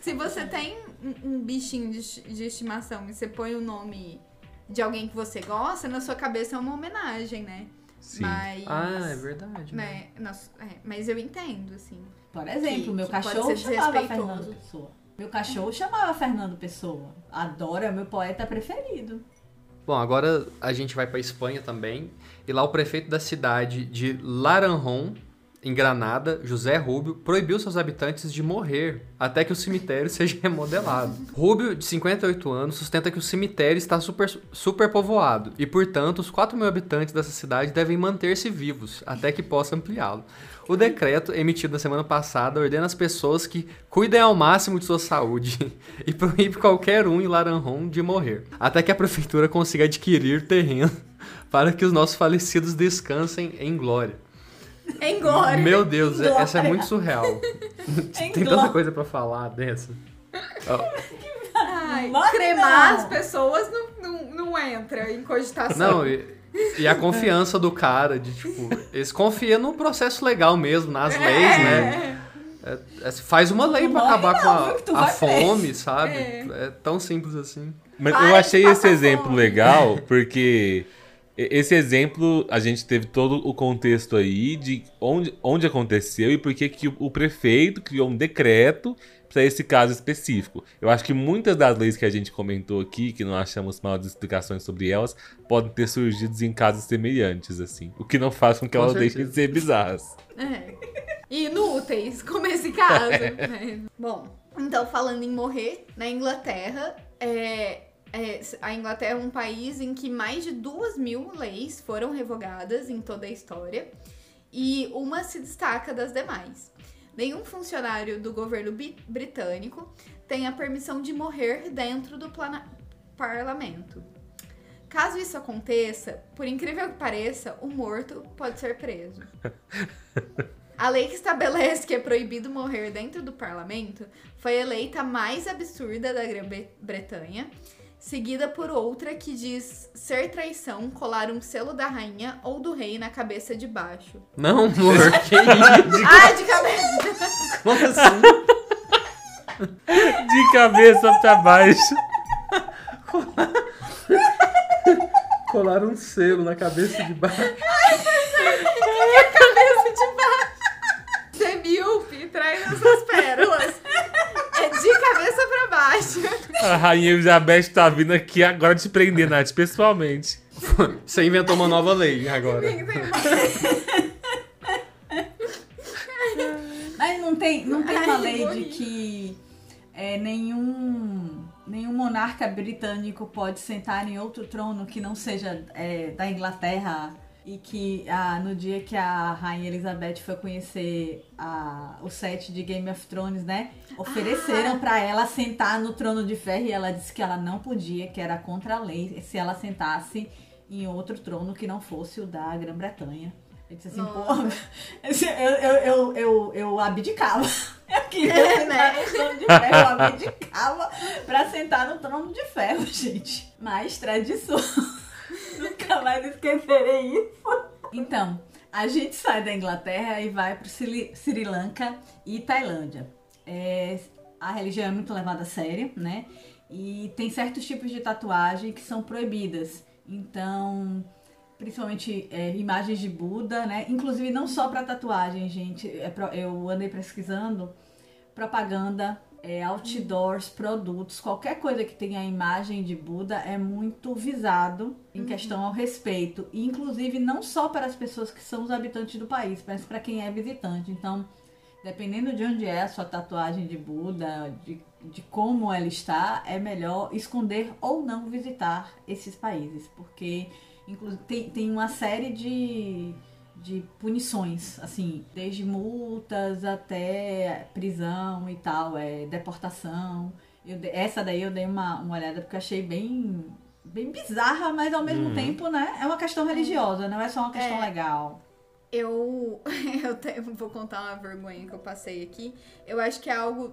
Se você tem um, bichinho de, de estimação e você põe o nome de alguém que você gosta, na sua cabeça é uma homenagem, né? Sim. Mas. Ah, é verdade. né? né, é, mas eu entendo, assim. Por exemplo, Que- meu que cachorro chamava. Fernando Pessoa. Meu cachorro chamava Fernando Pessoa. Adoro, é meu poeta preferido. Bom, agora a gente vai pra Espanha também. E lá o prefeito da cidade de Laranjon, em Granada, José Rubio, proibiu seus habitantes de morrer até que o cemitério seja remodelado. Rubio, de 58 anos, sustenta que o cemitério está super, super povoado e, portanto, os 4 mil habitantes dessa cidade devem manter-se vivos até que possa ampliá-lo. O decreto, emitido na semana passada, ordena às pessoas que cuidem ao máximo de sua saúde e proíbe qualquer um em Laranjon de morrer, até que a prefeitura consiga adquirir terreno para que os nossos falecidos descansem em glória. Engole! Meu Deus, Em glória. essa é muito surreal. Em Tem glória. tanta coisa pra falar dessa. Ó, Ai, cremar não. as pessoas não, não, não entra em cogitação. Não, e, e a confiança do cara de, tipo, eles confiam no processo legal mesmo, nas leis, né? É, é, faz uma lei morre acabar não, com que a, a fome, sabe? É. É tão simples assim. Mas Para eu achei esse passar exemplo fome. legal porque Esse exemplo, a gente teve todo o contexto aí de onde, onde aconteceu e por que que o, prefeito criou um decreto para esse caso específico. Eu acho que muitas das leis que a gente comentou aqui, que não achamos maiores explicações sobre elas, podem ter surgido em casos semelhantes, assim. O que não faz com que Com elas certeza. deixem de ser bizarras. É. E inúteis, como esse caso. né? Bom, então falando em morrer, na Inglaterra, é, é, a Inglaterra é um país em que mais de duas mil leis foram revogadas em toda a história. E uma se destaca das demais. Nenhum funcionário do governo britânico tem a permissão de morrer dentro do parlamento. Caso isso aconteça, por incrível que pareça, o morto pode ser preso. A lei que estabelece que é proibido morrer dentro do parlamento foi eleita a mais absurda da Grã-Bretanha, seguida por outra que diz ser traição colar um selo da rainha ou do rei na cabeça de baixo. Não, amor, que isso? Ah, de cabeça! Como assim? De cabeça pra baixo. Colaram um selo na cabeça de baixo. cabeça de baixo! Você míope, traz essas pérolas. De cabeça pra baixo. A rainha Elizabeth tá vindo aqui agora te prender, Nath, pessoalmente. Você inventou uma nova lei agora. Mas não tem, não tem Ai, uma lei de que é, nenhum, nenhum monarca britânico pode sentar em outro trono que não seja é, da Inglaterra e que ah, no dia que a Rainha Elizabeth foi conhecer a- o set de Game of Thrones, né? Ofereceram pra ela sentar no trono de ferro e ela disse que ela não podia, que era contra a lei se ela sentasse em outro trono que não fosse o da Grã-Bretanha. Eu disse assim, pô, Nossa. esse- eu, eu, eu, eu, eu abdicava. Eu queria É, sentar né? no trono de ferro, eu abdicava pra sentar no trono de ferro, gente. Mas tradição. Nunca mais esquecerei isso. Então, a gente sai da Inglaterra e vai pro Sri, Lanka e Tailândia. É, a religião é muito levada a sério, né? E tem certos tipos de tatuagem que são proibidas. Então, principalmente é, imagens de Buda, né? Inclusive não só para tatuagem, gente. É eu andei pesquisando propaganda, é, outdoors, produtos, qualquer coisa que tenha a imagem de Buda é muito visado em questão ao respeito. E, inclusive não só para as pessoas que são os habitantes do país, mas para quem é visitante. Então, dependendo de onde é a sua tatuagem de Buda, de, de como ela está, é melhor esconder ou não visitar esses países, porque tem, tem uma série de, de punições, assim, desde multas até prisão e tal, é deportação. Eu essa daí eu dei uma, uma olhada porque eu achei bem, bem bizarra, mas ao mesmo Uhum. tempo, né, é uma questão religiosa, não é só uma questão É. legal. Eu, eu te- vou contar uma vergonha que eu passei aqui. Eu acho que é algo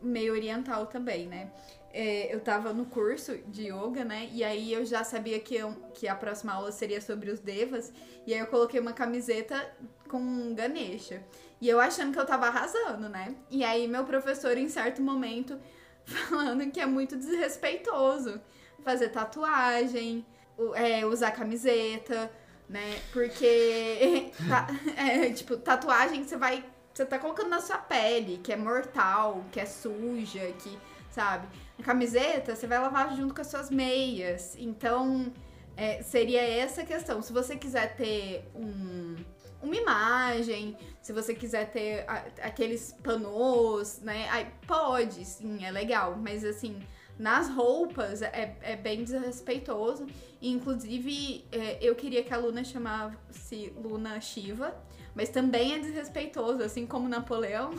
meio oriental também, né? É, eu tava no curso de yoga, né? E aí eu já sabia que, eu- que a próxima aula seria sobre os devas. E aí eu coloquei uma camiseta com Ganesha. E eu achando que eu tava arrasando, né? E aí meu professor, em certo momento, falando que é muito desrespeitoso fazer tatuagem, é, usar camiseta, né? Porque, é, tipo, tatuagem você vai. Você tá colocando na sua pele, que é mortal, que é suja, que, sabe? Camiseta você vai lavar junto com as suas meias. Então, é, seria essa a questão. Se você quiser ter um, uma imagem, se você quiser ter a- aqueles panos, né? Aí pode, sim, é legal. Mas assim, nas roupas é, é bem desrespeitoso. E, inclusive, é, eu queria que a Luna chamasse Luna Shiva, mas também é desrespeitoso, assim como Napoleão,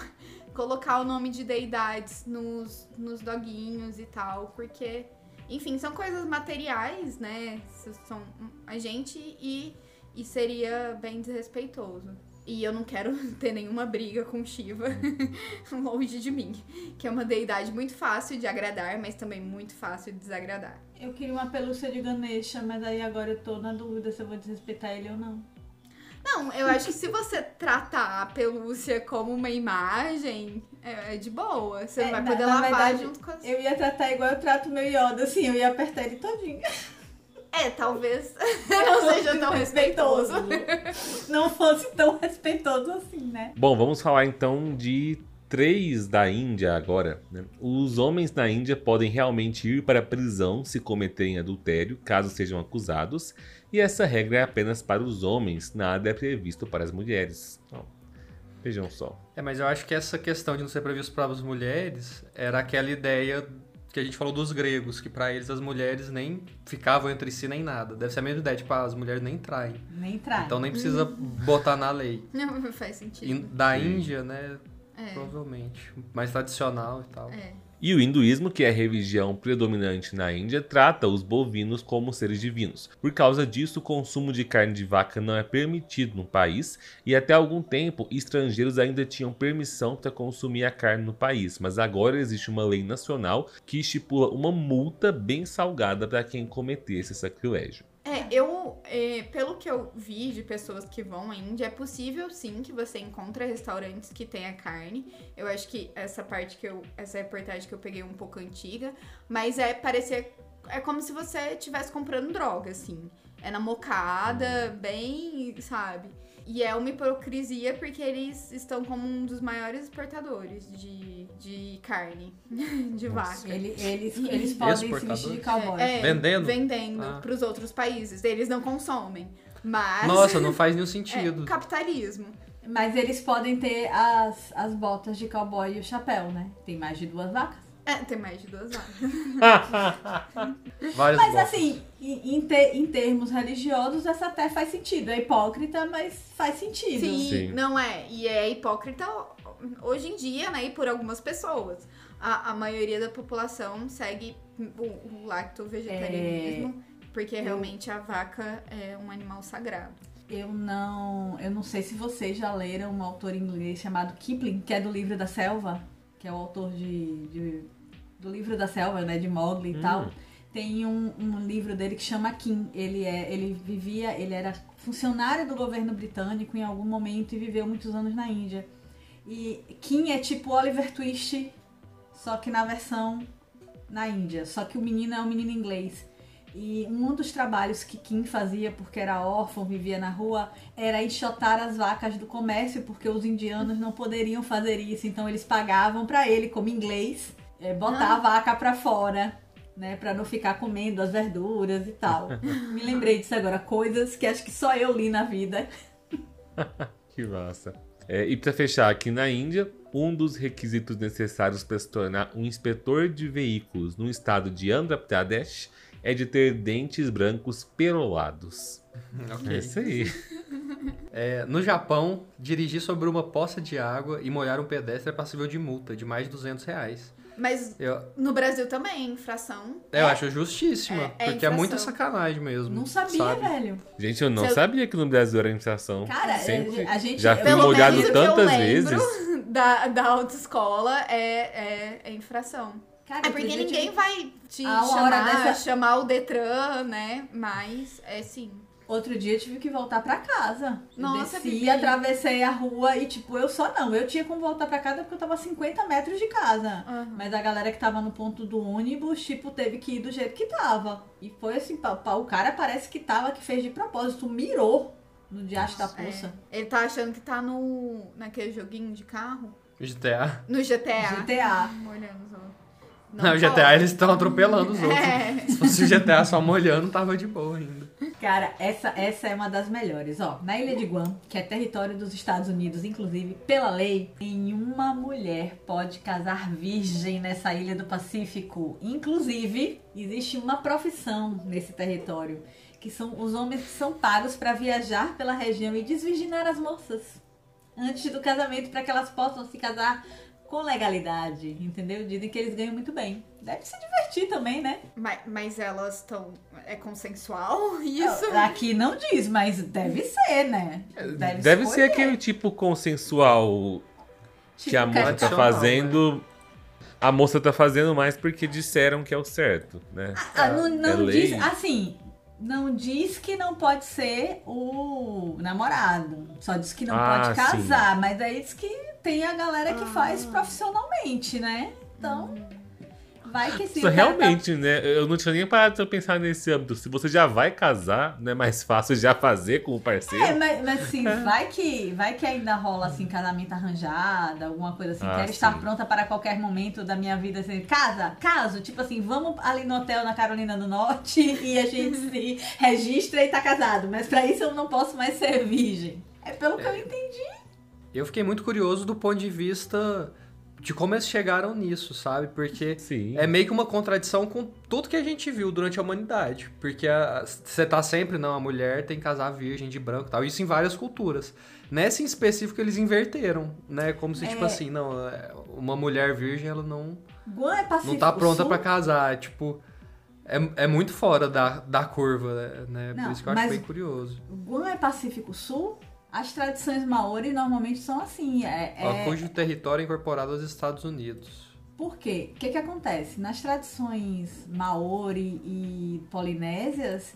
colocar o nome de deidades nos, nos doguinhos e tal, porque, enfim, são coisas materiais, né? São a gente e, e seria bem desrespeitoso. E eu não quero ter nenhuma briga com Shiva longe de mim, que é uma deidade muito fácil de agradar, mas também muito fácil de desagradar. Eu queria uma pelúcia de Ganesha, mas aí agora eu tô na dúvida se eu vou desrespeitar ele ou não. Não, eu acho que se você tratar a pelúcia como uma imagem, é, é de boa. Você É, não vai na- poder na lavar verdade, junto com as... Eu ia tratar igual eu trato meu Yoda, assim, eu ia apertar ele todinho. É, É, talvez não seja tão respeitoso. Não fosse tão respeitoso assim, né? Bom, vamos falar então de três da Índia agora. né? Os homens na Índia podem realmente ir para a prisão se cometerem adultério, caso sejam acusados, e essa regra é apenas para os homens, nada é previsto para as mulheres. Então, vejam só. É, mas eu acho que essa questão de não ser previsto para as mulheres era aquela ideia que a gente falou dos gregos, que para eles as mulheres nem ficavam entre si nem nada. Deve ser a mesma ideia, tipo, ah, as mulheres nem traem. Nem trai. Então nem precisa botar na lei. Não faz sentido. da Sim. Índia, né, É, provavelmente, mais tradicional e tal. é. E o hinduísmo, que é a religião predominante na Índia, trata os bovinos como seres divinos. Por causa disso, o consumo de carne de vaca não é permitido no país, e até algum tempo estrangeiros ainda tinham permissão para consumir a carne no país, mas agora existe uma lei nacional que estipula uma multa bem salgada para quem cometer esse sacrilégio. É, eu, é, pelo que eu vi de pessoas que vão à Índia, é possível sim que você encontre restaurantes que tenha carne. Eu acho que essa parte que eu, essa reportagem que eu peguei é um pouco antiga, mas é parecer, é como se você estivesse comprando droga, assim. É na mocada, bem, sabe? E é uma hipocrisia porque eles estão como um dos maiores exportadores de, de carne, de vaca. Ele- eles, eles podem se vestir de cowboy. É, Vendendo? Vendendo Ah. pros outros países. Eles não consomem. Mas. Nossa, não faz nenhum é, sentido. capitalismo. Mas eles podem ter as, as botas de cowboy e o chapéu, né? Tem mais de duas vacas. É, tem mais de duas. Várias Mas assim, em, em te- em termos religiosos, essa até faz sentido. É hipócrita, mas faz sentido. Sim, Sim. não é. E é hipócrita hoje em dia, né? E por algumas pessoas. A, a maioria da população segue o, o lacto-vegetarianismo. Porque Eu- realmente a vaca é um animal sagrado. Eu não, eu não sei se vocês já leram um autor inglês chamado Kipling, que é do livro da selva, que é o autor de, de- do livro da selva, né, de Mowgli e Hum. tal. Tem um, um livro dele que chama Kim. Ele é, ele vivia, ele era funcionário do governo britânico em algum momento e viveu muitos anos na Índia. E Kim é tipo Oliver Twist, só que na versão na Índia. Só que o menino é um menino inglês. E um dos trabalhos que Kim fazia, porque era órfão, vivia na rua, era enxotar as vacas do comércio, porque os indianos não poderiam fazer isso. Então eles pagavam pra ele, como inglês, eh, botar a vaca pra fora, né, Pra não ficar comendo as verduras e tal. Me lembrei disso agora, coisas que acho que só eu li na vida. Que massa. É, e para fechar, aqui na Índia, um dos requisitos necessários para se tornar um inspetor de veículos no estado de Andhra Pradesh é de ter dentes brancos perolados. Ok. É isso aí. É, no Japão, dirigir sobre uma poça de água e molhar um pedestre é passível de multa de mais de 200 reais. Mas Eu, no Brasil também, infração. eu acho justíssima, É- é porque é infração. muita sacanagem mesmo. Não sabia, sabe? velho. Gente, eu não Seu- sabia que no Brasil era infração. Cara, Sempre. a gente. Já eu- fui Pelo molhado eu tantas vezes. Da, da autoescola é, é, é infração. Cara, É porque dia ninguém vai te A hora chamar, dessa- chamar o Detran, né? Mas é sim. Outro dia eu tive que voltar pra casa. Eu Nossa, desci, Bibi. atravessei a rua e, tipo, eu só não. Eu tinha como voltar pra casa porque eu tava a 50 metros de casa. Aham. Mas a galera que tava no ponto do ônibus, tipo, teve que ir do jeito que tava. E foi assim, pá, pá, o cara parece que tava, que fez de propósito, mirou no diacho da poça. É. Ele tá achando que tá no naquele joguinho de carro. GTA. No GTA. GTA. Molhando os outros. Não, o GTA pode. eles estão atropelando os outros. É. Se fosse o GTA só molhando, tava de boa ainda. Cara, essa, essa é uma das melhores. Ó, na ilha de Guam, que é território dos Estados Unidos, inclusive, pela lei, nenhuma mulher pode casar virgem nessa ilha do Pacífico. Inclusive, existe uma profissão nesse território, que são os homens que são pagos para viajar pela região e desvirginar as moças antes do casamento para que elas possam se casar com legalidade, entendeu? Dizem que eles ganham muito bem. Deve se divertir também, né? Mas, mas elas estão. É consensual isso? Aqui não diz, mas deve ser, né? Deve, ser escolher. aquele tipo consensual que a Tipo, moça tá fazendo. A moça tá fazendo mais porque disseram que é o certo, né? Ah, não não É diz, assim, não diz que não pode ser o namorado. Só diz que não Ah, pode casar, mas aí diz que tem a galera que faz profissionalmente, né? Então, Vai que sim. Cara tá- realmente, né? Eu não tinha nem parado de pensar nesse âmbito. Se você já vai casar, não é mais fácil já fazer com o parceiro? É, mas, mas assim, vai que, vai que ainda rola assim, casamento arranjado, alguma coisa assim. Ah, Quero estar sim. pronta para qualquer momento da minha vida. Assim, casa, caso, tipo assim, vamos ali no hotel na Carolina do Norte e a gente se registra e tá casado. Mas pra isso eu não posso mais ser virgem. É pelo que eu entendi. Eu fiquei muito curioso do ponto de vista de como eles chegaram nisso, sabe? Porque Sim. é meio que uma contradição com tudo que a gente viu durante a humanidade. Porque você tá sempre, não, a mulher tem que casar virgem de branco e tal. Isso em várias culturas. Nessa em específico, eles inverteram, né? Como se, tipo É. assim, não, é, uma mulher virgem, ela não, Guam é Pacífico não tá pronta pra casar. Tipo, é, é muito fora da, da curva, né? Não, Por isso que eu acho bem curioso. Guam é Pacífico Sul. As tradições maori normalmente são assim. É, é- Cujo território é incorporado aos Estados Unidos. Por quê? O que, que acontece? Nas tradições maori e polinésias,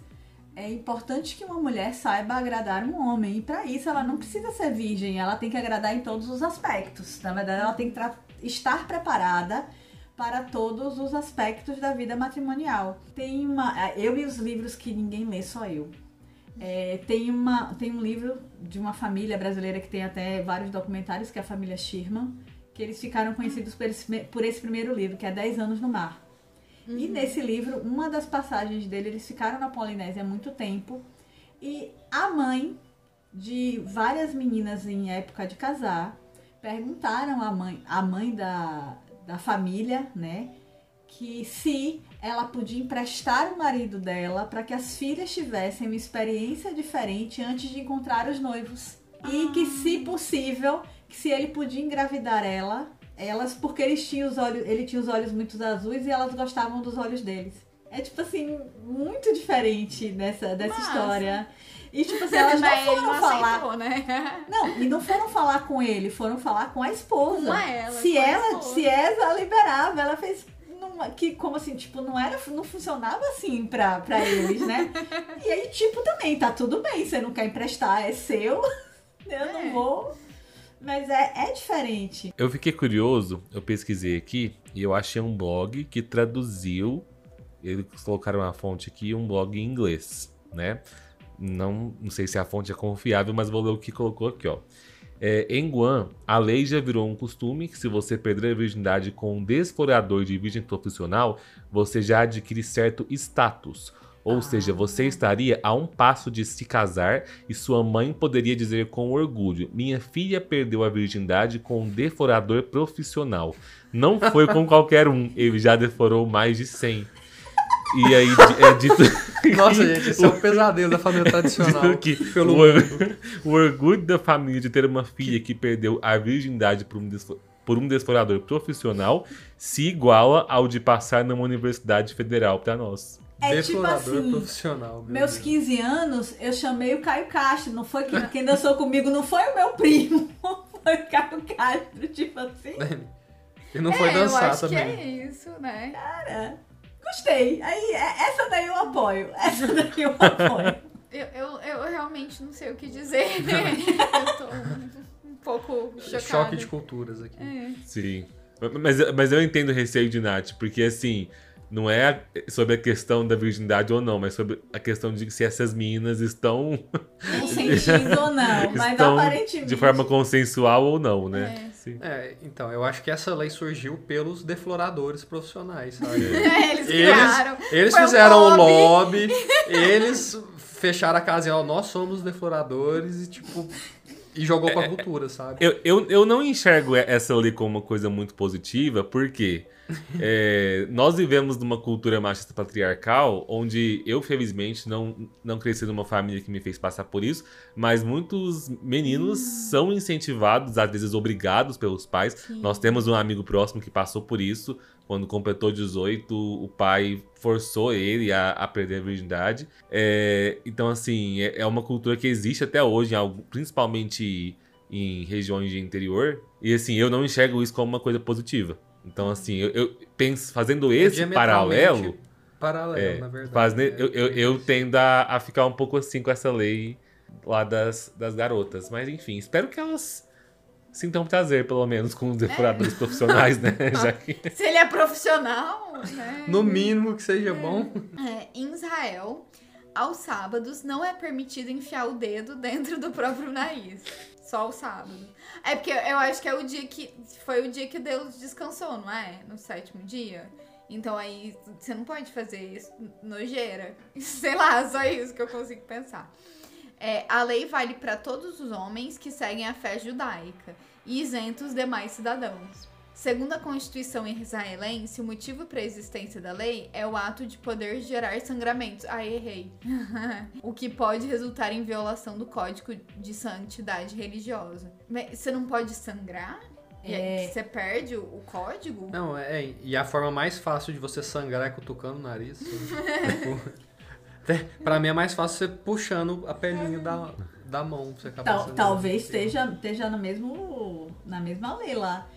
é importante que uma mulher saiba agradar um homem. E para isso ela não precisa ser virgem, ela tem que agradar em todos os aspectos. Na verdade, ela tem que estar preparada para todos os aspectos da vida matrimonial. Tem uma. Eu e os livros que ninguém lê, só eu. É, tem, uma, tem um livro de uma família brasileira que tem até vários documentários, que é a família Schirman, que eles ficaram conhecidos por esse, por esse primeiro livro, que é 10 anos no mar. E nesse livro, uma das passagens dele, eles ficaram na Polinésia há muito tempo. E a mãe de várias meninas em época de casar perguntaram à mãe, à mãe da, da família, né, que se ela podia emprestar o marido dela para que as filhas tivessem uma experiência diferente antes de encontrar os noivos. E que, se possível, que se ele podia engravidar ela, elas, porque eles tinham os olhos, ele tinha os olhos muito azuis e elas gostavam dos olhos deles. É tipo assim, muito diferente dessa, dessa história. E tipo assim, elas não foram não falar. aceitou, né? Não, e não foram falar com ele, foram falar com a esposa. Com ela, se com a ela, esposa. se ela liberava, ela fez que como assim, tipo, não era, não funcionava assim pra, pra eles, né? e aí, tipo, também tá tudo bem, você não quer emprestar, é seu. Eu É. não vou. Mas é, é diferente. Eu fiquei curioso, eu pesquisei aqui e eu achei um blog que traduziu. Eles colocaram uma fonte aqui, um blog em inglês, né? Não, não sei se a fonte é confiável, mas vou ler o que colocou aqui, ó. É, em Guam, a lei já virou um costume que se você perder a virgindade com um desflorador de virgem profissional, você já adquire certo status. Ou seja, você estaria a um passo de se casar e sua mãe poderia dizer com orgulho: Minha filha perdeu a virgindade com um deforador profissional. Não foi com qualquer um, ele já deforou mais de 100. E aí é dito. Nossa, gente, esse é um pesadelo da família tradicional. Dito que pelo o, o orgulho da família de ter uma filha que perdeu a virgindade por um, desfo- por um desforador profissional se iguala ao de passar numa universidade federal pra nós. É tipo assim. profissional. meu Meus Deus. 15 anos, eu chamei o Caio Castro. Não foi quem, quem dançou comigo, não foi o meu primo. Foi o Caio Castro, tipo assim. E não foi é, eu dançar acho também. que é isso, né? Cara, gostei. Aí, é- essa daí eu apoio. Essa daí eu apoio. Eu, eu, eu realmente não sei o que dizer. eu tô um, pouco chocada. Choque de culturas aqui. É. Sim. Mas, mas eu entendo o receio de Nath, porque assim, não é sobre a questão da virgindade ou não, mas sobre a questão de se essas meninas estão, Consentido ou não, mas estão aparentemente. de forma consensual ou não, né? É. Sim. É, então, eu acho que essa lei surgiu pelos defloradores profissionais, sabe? É, eles Eles, criaram. eles um fizeram o lobby. lobby, eles fecharam a casa e ó, nós somos defloradores e tipo. E jogou pra cultura, sabe? Eu, eu, eu não enxergo essa lei como uma coisa muito positiva, porque é, nós vivemos numa cultura machista patriarcal, onde eu, felizmente, não, não cresci numa família que me fez passar por isso, mas muitos meninos são incentivados, às vezes obrigados pelos pais. Nós temos um amigo próximo que passou por isso. Quando completou 18, o pai forçou ele a, a perder a virgindade. É, então, assim, é, é uma cultura que existe até hoje, principalmente em regiões de interior. E, assim, eu não enxergo isso como uma coisa positiva. Então, assim, eu, eu penso, fazendo esse Diametralmente paralelo, Paralelo, é, na verdade. faz, né? eu, eu, eu tendo a, a ficar um pouco assim com essa lei lá das, das garotas. Mas, enfim, espero que elas sintam prazer, pelo menos, com os defuradores profissionais, né? Já que... Se ele é profissional, né? No mínimo que seja bom. É, em Israel, aos sábados não é permitido enfiar o dedo dentro do próprio nariz. Só ao sábado. É porque eu acho que é o dia que. Foi o dia que Deus descansou, não é? No sétimo dia. Então aí você não pode fazer isso nojeira. Sei lá, só isso que eu consigo pensar. É, a lei vale para todos os homens que seguem a fé judaica e isenta os demais cidadãos. Segundo a Constituição israelense, o motivo para a existência da lei é o ato de poder gerar sangramentos. Ah, errei. o que pode resultar em violação do Código de Santidade Religiosa. Mas você não pode sangrar? E aí É. você perde o, código? Não, é, e a forma mais fácil de você sangrar é cutucando o nariz. Tipo, até- pra mim é mais fácil você puxando a pelinha da, da mão. pra Você acabar Tal- talvez esteja, esteja no mesmo, na mesma lei lá.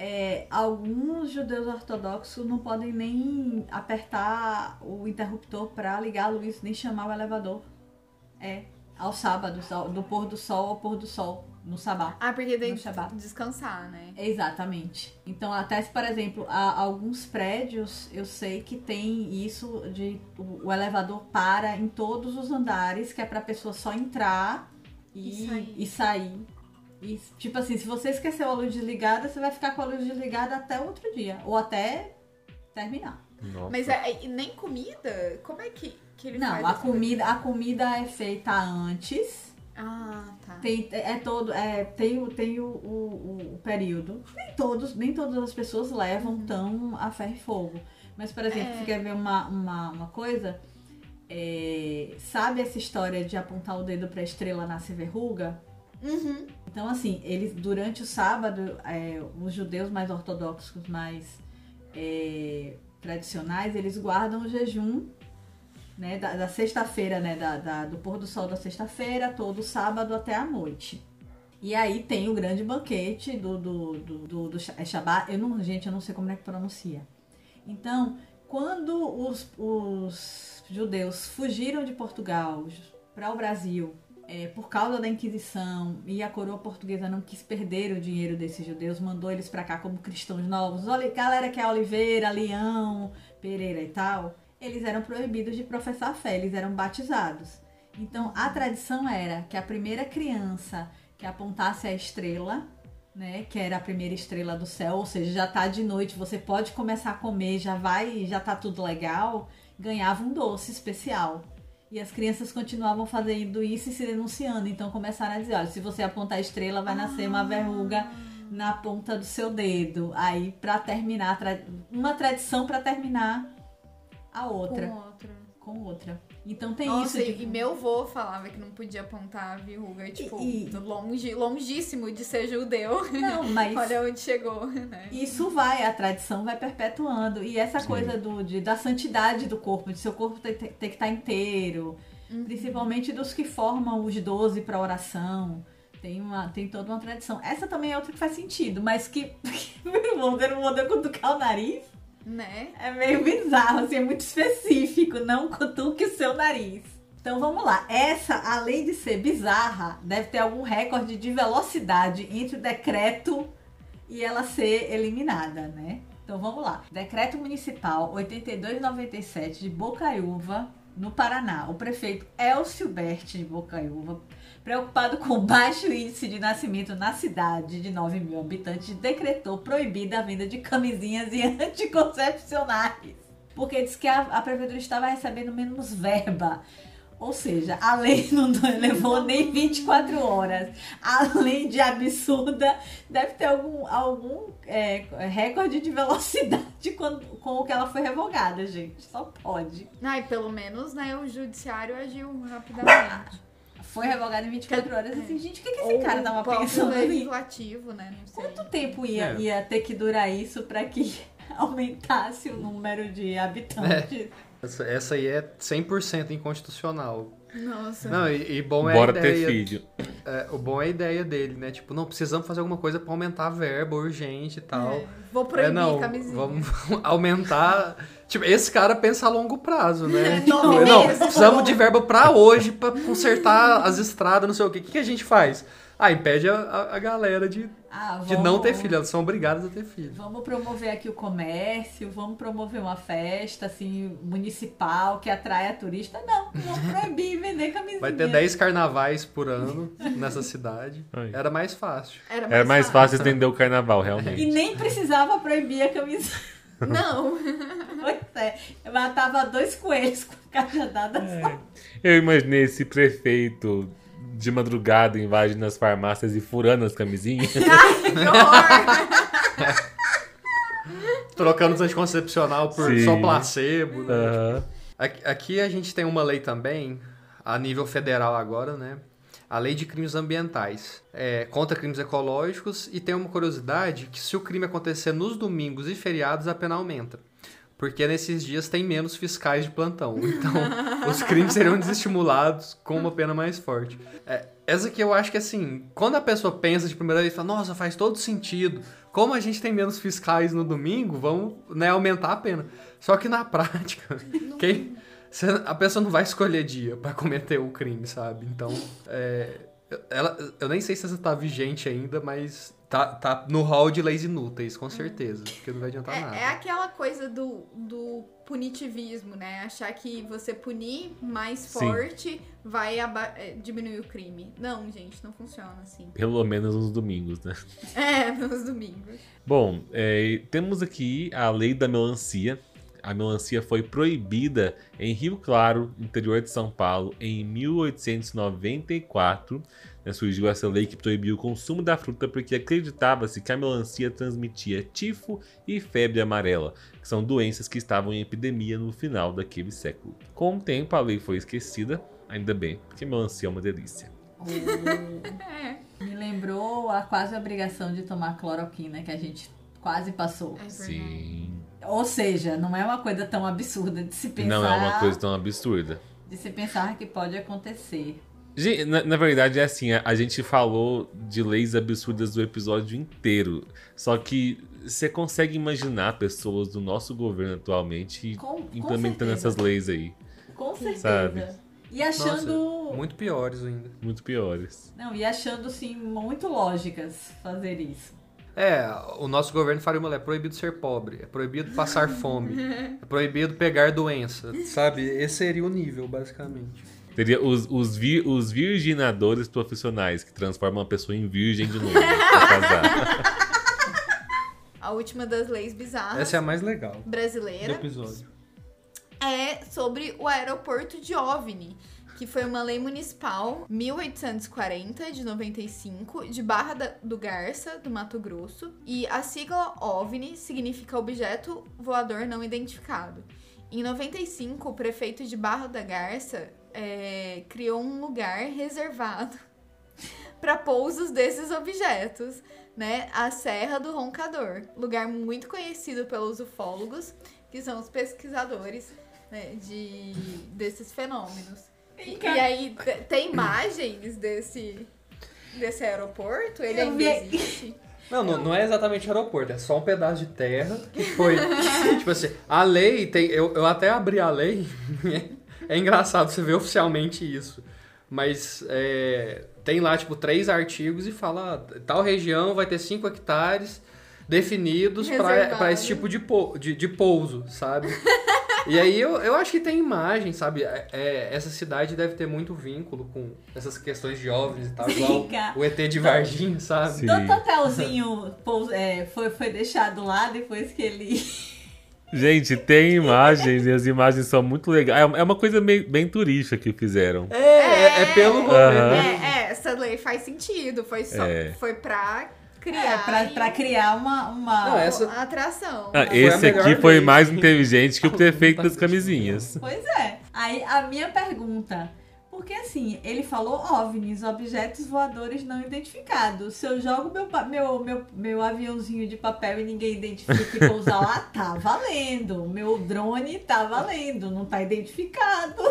É, alguns judeus ortodoxos não podem nem apertar o interruptor para ligar a luz, nem chamar o elevador. É, aos sábados, ao- do pôr do sol ao pôr do sol, no sabá. Ah, porque tem que descansar, né? Exatamente. Então, até se, por exemplo, há alguns prédios, eu sei que tem isso de o, o elevador para em todos os andares, que é pra pessoa só entrar E e, sair. e sair. E, tipo assim, se você esqueceu a luz desligada, você vai ficar com a luz desligada até outro dia. Ou até terminar. Nossa. Mas é, e nem comida? Como é que, que ele faz? Não, a comida, a comida é feita antes. Ah, tá. Tem, é todo, é, tem, o- tem o, o, o período. Nem todos, nem todas as pessoas levam tão a ferro e fogo. Mas, por exemplo, É. você quer ver uma, uma, uma coisa? É, sabe essa história de apontar o dedo pra estrela nasce verruga? Uhum. Então, assim, eles durante o sábado, é, os judeus mais ortodoxos, mais é, tradicionais, eles guardam o jejum né, da, da sexta-feira, né, da, da- do pôr do sol da sexta-feira, todo sábado até a noite. E aí tem o grande banquete do, do, do, do, do é Shabbat. Eu não, gente, eu não sei como é que pronuncia. Então, quando os, os judeus fugiram de Portugal para o Brasil é, por causa da Inquisição e a coroa portuguesa não quis perder o dinheiro desses judeus, mandou eles para cá como cristãos novos. Olha, galera que é Oliveira, Leão, Pereira e tal, eles eram proibidos de professar fé, eles eram batizados. Então a tradição era que a primeira criança que apontasse a estrela, né, que era a primeira estrela do céu, ou seja, já tá de noite, você pode começar a comer, já vai, já tá tudo legal, ganhava um doce especial. E as crianças continuavam fazendo isso e se denunciando. Então começaram a dizer: olha, se você apontar a estrela, vai nascer uma verruga na ponta do seu dedo. Aí, pra terminar, uma tradição pra terminar a outra. Com outro. Com outra. Então tem Nossa, isso. e, de- e meu avô falava que não podia apontar a verruga, tipo, E- longe, longíssimo de ser judeu. Não, mas. Olha onde chegou, né? Isso vai, a tradição vai perpetuando. E essa Sim. coisa do, de, da santidade do corpo, de seu corpo ter, ter- ter que estar inteiro, Uhum. principalmente dos que formam os 12 para oração. Tem, uma, tem toda uma tradição. Essa também é outra que faz sentido, mas que. Meu Deus, não mandou cutucar o nariz. Né? É meio bizarro, assim, é muito específico. Não cutuque o seu nariz. Então vamos lá. Essa, além de ser bizarra, deve ter algum recorde de velocidade entre o decreto e ela ser eliminada, né? Então vamos lá. Decreto Municipal 8297 de Bocaiúva, no Paraná. O prefeito Elcio Berti de Bocaiúva, preocupado com o baixo índice de nascimento na cidade de 9 mil habitantes, decretou proibida a venda de camisinhas e anticoncepcionais. Porque disse que a, a prefeitura estava recebendo menos verba. Ou seja, a lei não levou nem 24 horas. Além de absurda, deve ter algum, algum é, recorde de velocidade quando, com o que ela foi revogada, gente. Só pode. Ai, pelo menos, né, o judiciário agiu rapidamente. Foi revogada em 24 horas. Assim, gente, o que, que esse Ou cara tava pensando ali? legislativo, né? Não sei. Quanto tempo ia, É. ia ter que durar isso para que aumentasse o número de habitantes? Essa, essa aí é 100% inconstitucional. Nossa. Não, e, e bom é Bora a ter ideia. filho. é, o bom é a ideia dele, né? Tipo, não, precisamos fazer alguma coisa pra aumentar a verba urgente e tal. É, vou proibir é, não, camisinha. vamos aumentar. Tipo, esse cara pensa a longo prazo, né? Tipo, Nove não, meses. precisamos de verba pra hoje, pra consertar as estradas, não sei o quê. O que, que a gente faz? Ah, impede a, a, galera de, Ah, de não ter filho. Elas são obrigadas a ter filho. Vamos promover aqui o comércio, vamos promover uma festa assim municipal que atrai a turista. Não, vamos proibir vender camisinha. Vai ter 10 carnavais por ano nessa cidade. Era mais fácil. Era mais, Era mais fácil estender o carnaval, E realmente. nem precisava proibir a camisinha. Não. Pois é, eu matava dois coelhos com cajadada só. Eu imaginei esse prefeito de madrugada invadindo as farmácias e furando as camisinhas. Ai, que horror. Trocando os anticoncepcional por Sim. só placebo, né? Aqui, aqui a gente tem uma lei também, a nível federal agora, né? A lei de crimes ambientais. É, contra crimes ecológicos e tem uma curiosidade que se o crime acontecer nos domingos e feriados, a pena aumenta. Porque nesses dias tem menos fiscais de plantão. Então, os crimes seriam desestimulados com uma pena mais forte. É, essa que eu acho que, assim, quando a pessoa pensa de primeira vez, fala, nossa, faz todo sentido. Como a gente tem menos fiscais no domingo, vamos né, aumentar a pena. Só que na prática, quem, a pessoa não vai escolher dia pra cometer o crime, sabe? Então, é, ela, eu nem sei se essa tá vigente ainda, mas tá, tá no hall de leis inúteis, com certeza. Porque não vai adiantar nada. É, é aquela coisa do, do punitivismo, né? Achar que você punir mais Sim. forte vai é, diminuir o crime. Não, gente, não funciona assim. Pelo menos nos domingos, né? É, nos domingos. Bom, é, temos aqui a lei da melancia. A melancia foi proibida em Rio Claro, interior de São Paulo, em 1894. né, surgiu essa lei que proibiu o consumo da fruta porque acreditava-se que a melancia transmitia tifo e febre amarela, que são doenças que estavam em epidemia no final daquele século. Com o tempo, a lei foi esquecida, ainda bem, porque melancia é uma delícia. É, Me lembrou a quase obrigação de tomar cloroquina que a gente quase passou. é. Sim. Ou seja, não é uma coisa tão absurda de se pensar. Não é uma coisa tão absurda. De se pensar que pode acontecer. Gente, Na, na verdade, é assim, a, a gente falou de leis absurdas do episódio inteiro. Só que você consegue imaginar pessoas do nosso governo atualmente Com- com implementando certeza. essas leis aí. Com certeza. Sabe? E achando. Muito piores ainda. Muito piores. Não, e achando, assim, muito lógicas fazer isso. É, o nosso governo faria uma lei, é proibido ser pobre, é proibido passar fome, é proibido pegar doença, sabe? Esse seria o nível, basicamente. Teria os, os, vi- os virginadores profissionais que transformam a pessoa em virgem de novo pra casar. A última das leis bizarras Essa é a mais legal do brasileira episódio. é sobre o aeroporto de OVNI, que foi uma lei municipal 1840 de 95 de Barra do Garça, do Mato Grosso, e a sigla OVNI significa objeto voador não identificado. Em 95, o prefeito de Barra da Garça é, criou um lugar reservado para pousos desses objetos, né? A Serra do Roncador, lugar muito conhecido pelos ufólogos, que são os pesquisadores né, de, desses fenômenos. E, aí te- tem imagens desse desse aeroporto? Ele ainda existe? Não, não, não é exatamente aeroporto, é só um pedaço de terra que foi. tipo assim, a lei tem. Eu, eu até abri a lei. é engraçado você ver oficialmente isso. Mas é, tem lá, tipo, três artigos e fala: ah, tal região vai ter 5 hectares definidos para esse tipo de, pou- de, de pouso, sabe? E aí eu, eu acho que tem imagem, sabe? É, é, essa cidade deve ter muito vínculo com essas questões de OVNIs e tal, igual o ET de Varginha, sabe? Sim. Todo hotelzinho pous- é, foi, foi deixado lá depois que ele. Gente, tem imagens e as imagens são muito legais. É uma coisa meio, bem turística que fizeram. É, é, é pelo rolê, Aham. né? É, é, essa lei faz sentido. Foi só É. foi pra criar É, pra, e- pra criar uma. uma... Não, essa- atração. Ah? Foi esse melhor aqui foi mais inteligente que o prefeito das camisinhas. Pois é. Aí a minha pergunta. Porque assim, ele falou OVNIs, objetos voadores não identificados. Se eu jogo meu, meu, meu, meu aviãozinho de papel e ninguém identifica e pousar lá, tá valendo. Meu drone tá valendo, não tá identificado.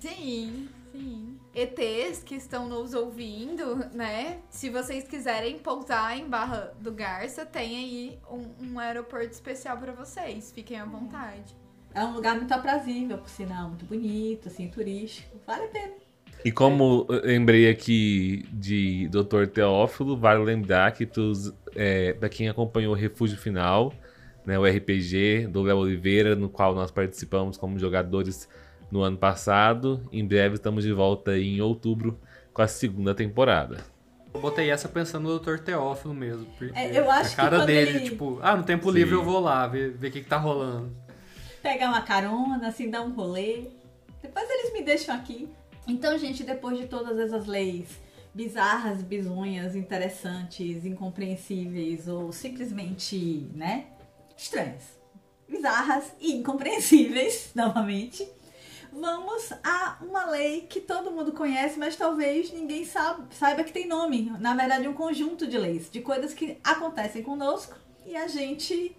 Sim, sim. ETs que estão nos ouvindo, né? Se vocês quiserem pousar em Barra do Garça, tem aí um, um aeroporto especial pra vocês. Fiquem à vontade. É um lugar muito aprazível, por sinal, muito bonito, assim, turístico. Vale a pena. E como eu lembrei aqui de Dr. Teófilo, vale lembrar que pros, é, para quem acompanhou o Refúgio Final, né, o RPG do Léo Oliveira, no qual nós participamos como jogadores no ano passado, em breve estamos de volta em outubro com a segunda temporada. Eu botei essa pensando no Dr. Teófilo mesmo. Porque É, eu acho a cara que dele, ele- tipo, ah, no tempo Sim. livre eu vou lá ver, ver o que, que tá rolando. pegar uma carona, assim, dar um rolê. Depois eles me deixam aqui. Então, gente, depois de todas essas leis bizarras, bizonhas, interessantes, incompreensíveis ou simplesmente, né, estranhas, bizarras e incompreensíveis, novamente, vamos a uma lei que todo mundo conhece, mas talvez ninguém sabe, saiba que tem nome. Na verdade, um conjunto de leis, de coisas que acontecem conosco e a gente,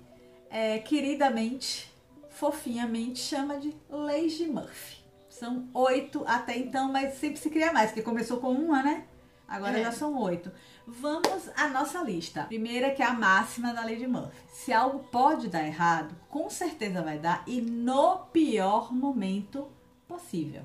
é, queridamente, fofinhamente, chama de leis de Murphy. São oito até então, mas sempre se cria mais, porque começou com uma, né? Agora É. já são oito. Vamos à nossa lista. Primeira que é a máxima da lei de Murphy. Se algo pode dar errado, com certeza vai dar e no pior momento possível.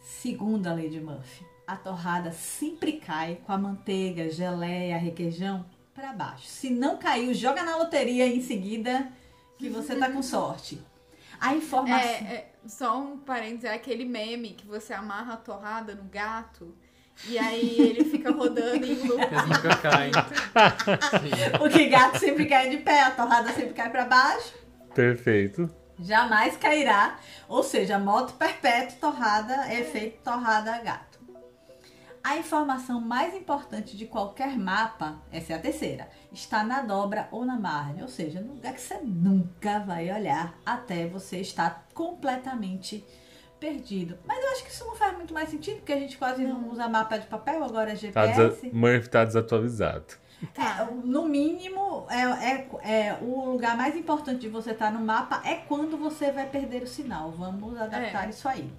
Segunda lei de Murphy. A torrada sempre cai com a manteiga, geleia, requeijão para baixo. Se não caiu, joga na loteria em seguida que você tá com sorte. A informação. É, é, só um parênteses, é aquele meme que você amarra a torrada no gato e aí ele fica rodando em loop. Eles nunca caem. Porque gato sempre cai de pé, a torrada sempre cai para baixo. Perfeito. Jamais cairá. Ou seja, moto perpétuo, torrada, efeito torrada gato. A informação mais importante de qualquer mapa, essa é a terceira, está na dobra ou na margem, ou seja, no lugar que você nunca vai olhar até você estar completamente perdido. Mas eu acho que isso não faz muito mais sentido, porque a gente quase não usa mapa de papel, agora é Tá GPS. desa- Murphy tá desatualizado. É, no mínimo, é, é, é, o lugar mais importante de você estar no mapa é quando você vai perder o sinal. Vamos adaptar É. isso aí.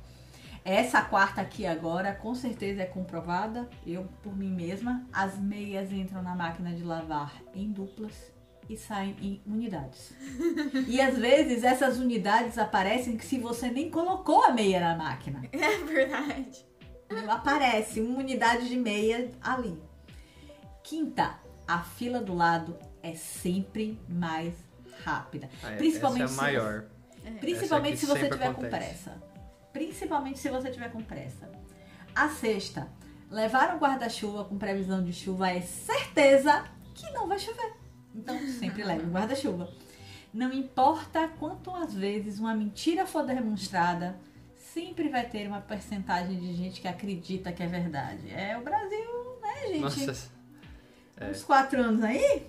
Essa quarta aqui agora, com certeza é comprovada. Eu, por mim mesma, as meias entram na máquina de lavar em duplas e saem em unidades. e às vezes essas unidades aparecem que se você nem colocou a meia na máquina. É verdade. Aparece uma unidade de meia ali. Quinta, a fila do lado é sempre mais rápida. É, Principalmente essa é a maior. Principalmente Essa se você sempre tiver com acontece. pressa. Principalmente se você tiver com pressa. A sexta, levar um guarda-chuva com previsão de chuva é certeza que não vai chover. Então sempre leve um guarda-chuva. Não importa quantas vezes uma mentira for demonstrada, sempre vai ter uma percentagem de gente que acredita que é verdade. É o Brasil, né, gente? Nossa, uns quatro anos aí,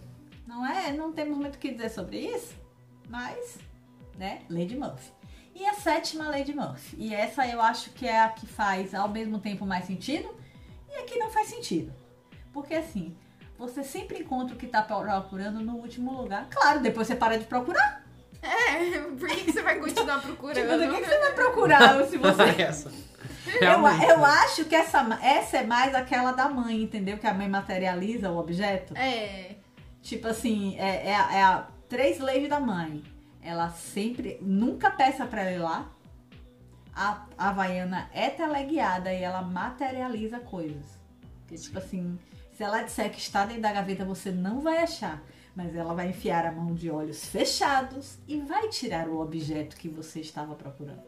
não é? Não temos muito o que dizer sobre isso, mas, né, de Murphy. E a sétima lei de Murphy. E essa eu acho que é a que faz ao mesmo tempo mais sentido e a que não faz sentido. Porque assim, você sempre encontra o que tá procurando no último lugar. Claro, depois você para de procurar. É, por que, que você vai continuar Tipo, procurando? o que, que você vai procurar se você essa. Eu, eu acho que essa, essa é mais aquela da mãe, entendeu? Que a mãe materializa o objeto. É. Tipo assim, é, é, a- é a três leis da mãe. Ela sempre, nunca peça pra ela ir lá. A, a Havaiana é teleguiada e ela materializa coisas. Porque, tipo assim, se ela disser que está dentro da gaveta, você não vai achar. Mas ela vai enfiar a mão de olhos fechados e vai tirar o objeto que você estava procurando.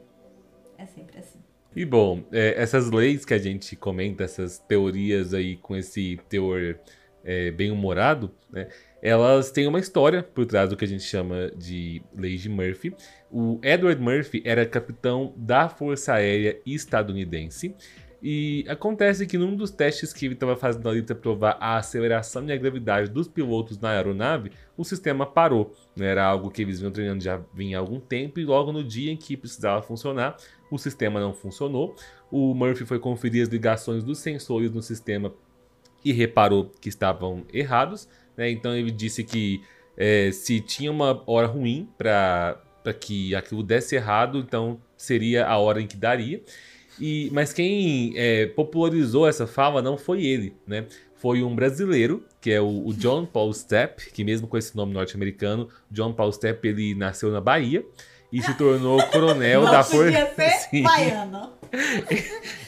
É sempre assim. E bom, é, essas leis que a gente comenta, essas teorias aí com esse teor é, bem humorado, né? Elas têm uma história por trás do que a gente chama de leis de Murphy. O Edward Murphy era capitão da Força Aérea estadunidense. E acontece que num dos testes que ele estava fazendo ali para provar a aceleração e a gravidade dos pilotos na aeronave, o sistema parou. né? Era algo que eles vinham treinando já vinha há algum tempo e logo no dia em que precisava funcionar, o sistema não funcionou. O Murphy foi conferir as ligações dos sensores no sistema e reparou que estavam errados. né? Então ele disse que é, se tinha uma hora ruim para que aquilo desse errado, então seria a hora em que daria. E, mas quem é, popularizou essa fala não foi ele, né? Foi um brasileiro, que é o, o John Paul Stepp, que mesmo com esse nome norte-americano, John Paul Stepp ele nasceu na Bahia e se tornou coronel Não da Força. ser Sim. baiano.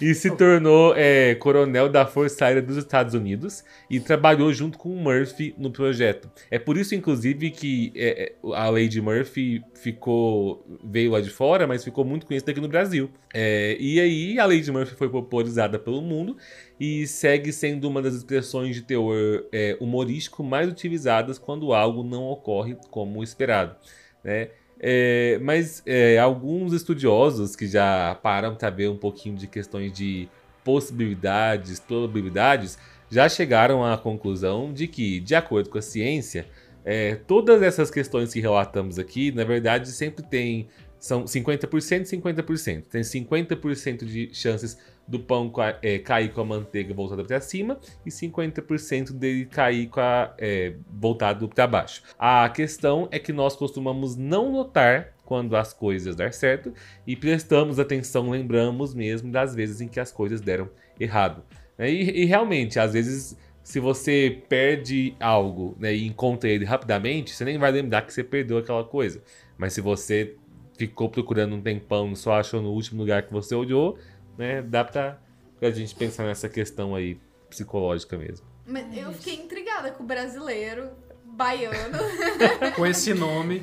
E se tornou é, coronel da Força Aérea dos Estados Unidos e trabalhou junto com Murphy no projeto. É por isso, inclusive, que é, é a Lady Murphy ficou veio lá de fora, mas ficou muito conhecida aqui no Brasil. É, e aí a Lady Murphy foi popularizada pelo mundo e segue sendo uma das expressões de teor é, humorístico mais utilizadas quando algo não ocorre como esperado. Né? É, mas é, alguns estudiosos que já param para ver um pouquinho de questões de possibilidades, probabilidades, já chegaram à conclusão de que, de acordo com a ciência, é, todas essas questões que relatamos aqui, na verdade, sempre tem são 50% e 50%. Tem 50% de chances do pão é, cair com a manteiga voltada para cima e 50% dele cair com a, é, voltado para baixo. A questão é que nós costumamos não notar quando as coisas dar certo e prestamos atenção, lembramos mesmo das vezes em que as coisas deram errado. E, e realmente, às vezes, se você perde algo né, e encontra ele rapidamente, você nem vai lembrar que você perdeu aquela coisa. Mas se você ficou procurando um tempão e só achou no último lugar que você olhou, né? Dá pra, pra gente pensar nessa questão aí psicológica mesmo. Mas eu fiquei intrigada com o brasileiro, baiano. com esse nome.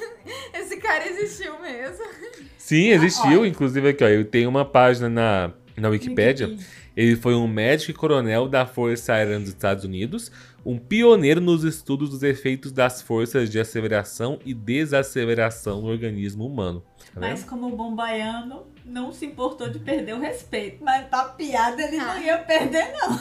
esse cara existiu mesmo. Sim, existiu. Ah, inclusive aqui, ó, eu tenho uma página na, na Wikipédia. Ele foi um médico e coronel da Força Aérea dos Estados Unidos, um pioneiro nos estudos dos efeitos das forças de aceleração e desaceleração no organismo humano. Tá Mas como bom baiano, não se importou de perder o respeito. Mas pra piada ele não ia perder, não.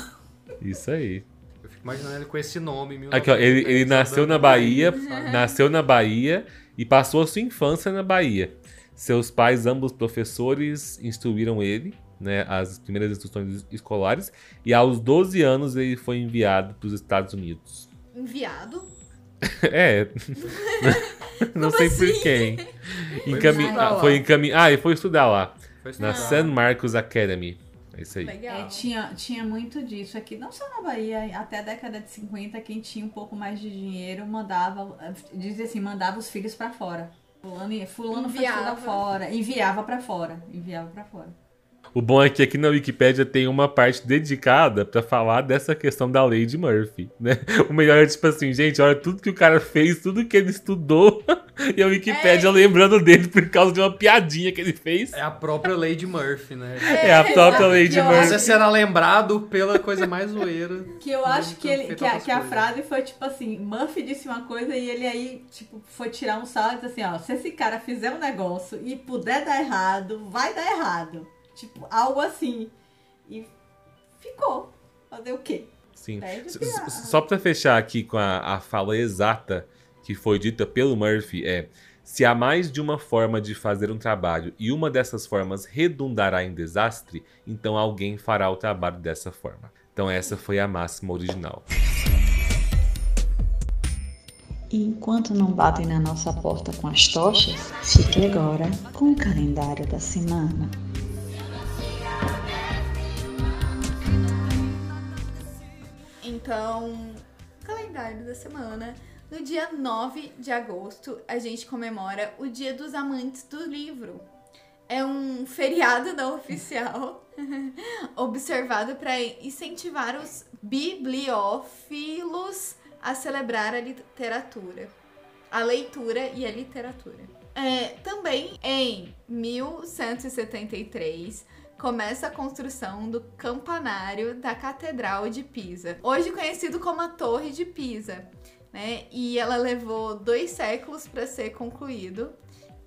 Isso aí. Eu fico imaginando ele com esse nome. Aqui, ó, ele, ele nasceu na Bahia, nasceu na Bahia e passou a sua infância na Bahia. Seus pais, ambos professores, instruíram ele, né, as primeiras instruções escolares, e aos 12 anos ele foi enviado para os Estados Unidos. Enviado? é. Não sei assim? por quem. Encami... Ah, foi encamin... Ah, ele foi estudar lá. Foi. Na San Marcos Academy. É isso aí. É, tinha, tinha muito disso aqui, não só na Bahia, até a década de 50, quem tinha um pouco mais de dinheiro mandava, dizia assim, mandava os filhos para fora. Fulano, fulano foi estudar fora, enviava para fora, enviava para fora. O bom é que aqui na Wikipédia tem uma parte dedicada para falar dessa questão da lei de Murphy, né? O melhor é tipo assim, gente, olha tudo que o cara fez, tudo que ele estudou, e a Wikipédia é. lembrando dele por causa de uma piadinha que ele fez. É a própria lei de Murphy, né? É, é a própria lei de Murphy. Você será lembrado pela coisa mais zoeira. Que eu acho que, ele, que, a, que a frase foi tipo assim, Murphy disse uma coisa e ele aí, tipo, foi tirar um salto e disse assim, ó, se esse cara fizer um negócio e puder dar errado, vai dar errado. Tipo, algo assim. E ficou. Fazer o quê? Sim. Só pra fechar aqui com a, a fala exata que foi dita pelo Murphy, é. Se há mais de uma forma de fazer um trabalho e uma dessas formas redundará em desastre, então alguém fará o trabalho dessa forma. Então essa foi a máxima original. enquanto não batem na nossa porta com as tochas, fique agora com o calendário da semana. Então, calendário da semana. No dia 9 de agosto, a gente comemora o Dia dos Amantes do Livro. É um feriado não oficial observado para incentivar os bibliófilos a celebrar a literatura, a leitura e a literatura. É, também em 1173, começa a construção do campanário da Catedral de Pisa, hoje conhecido como a Torre de Pisa, né? E ela levou dois séculos para ser concluído.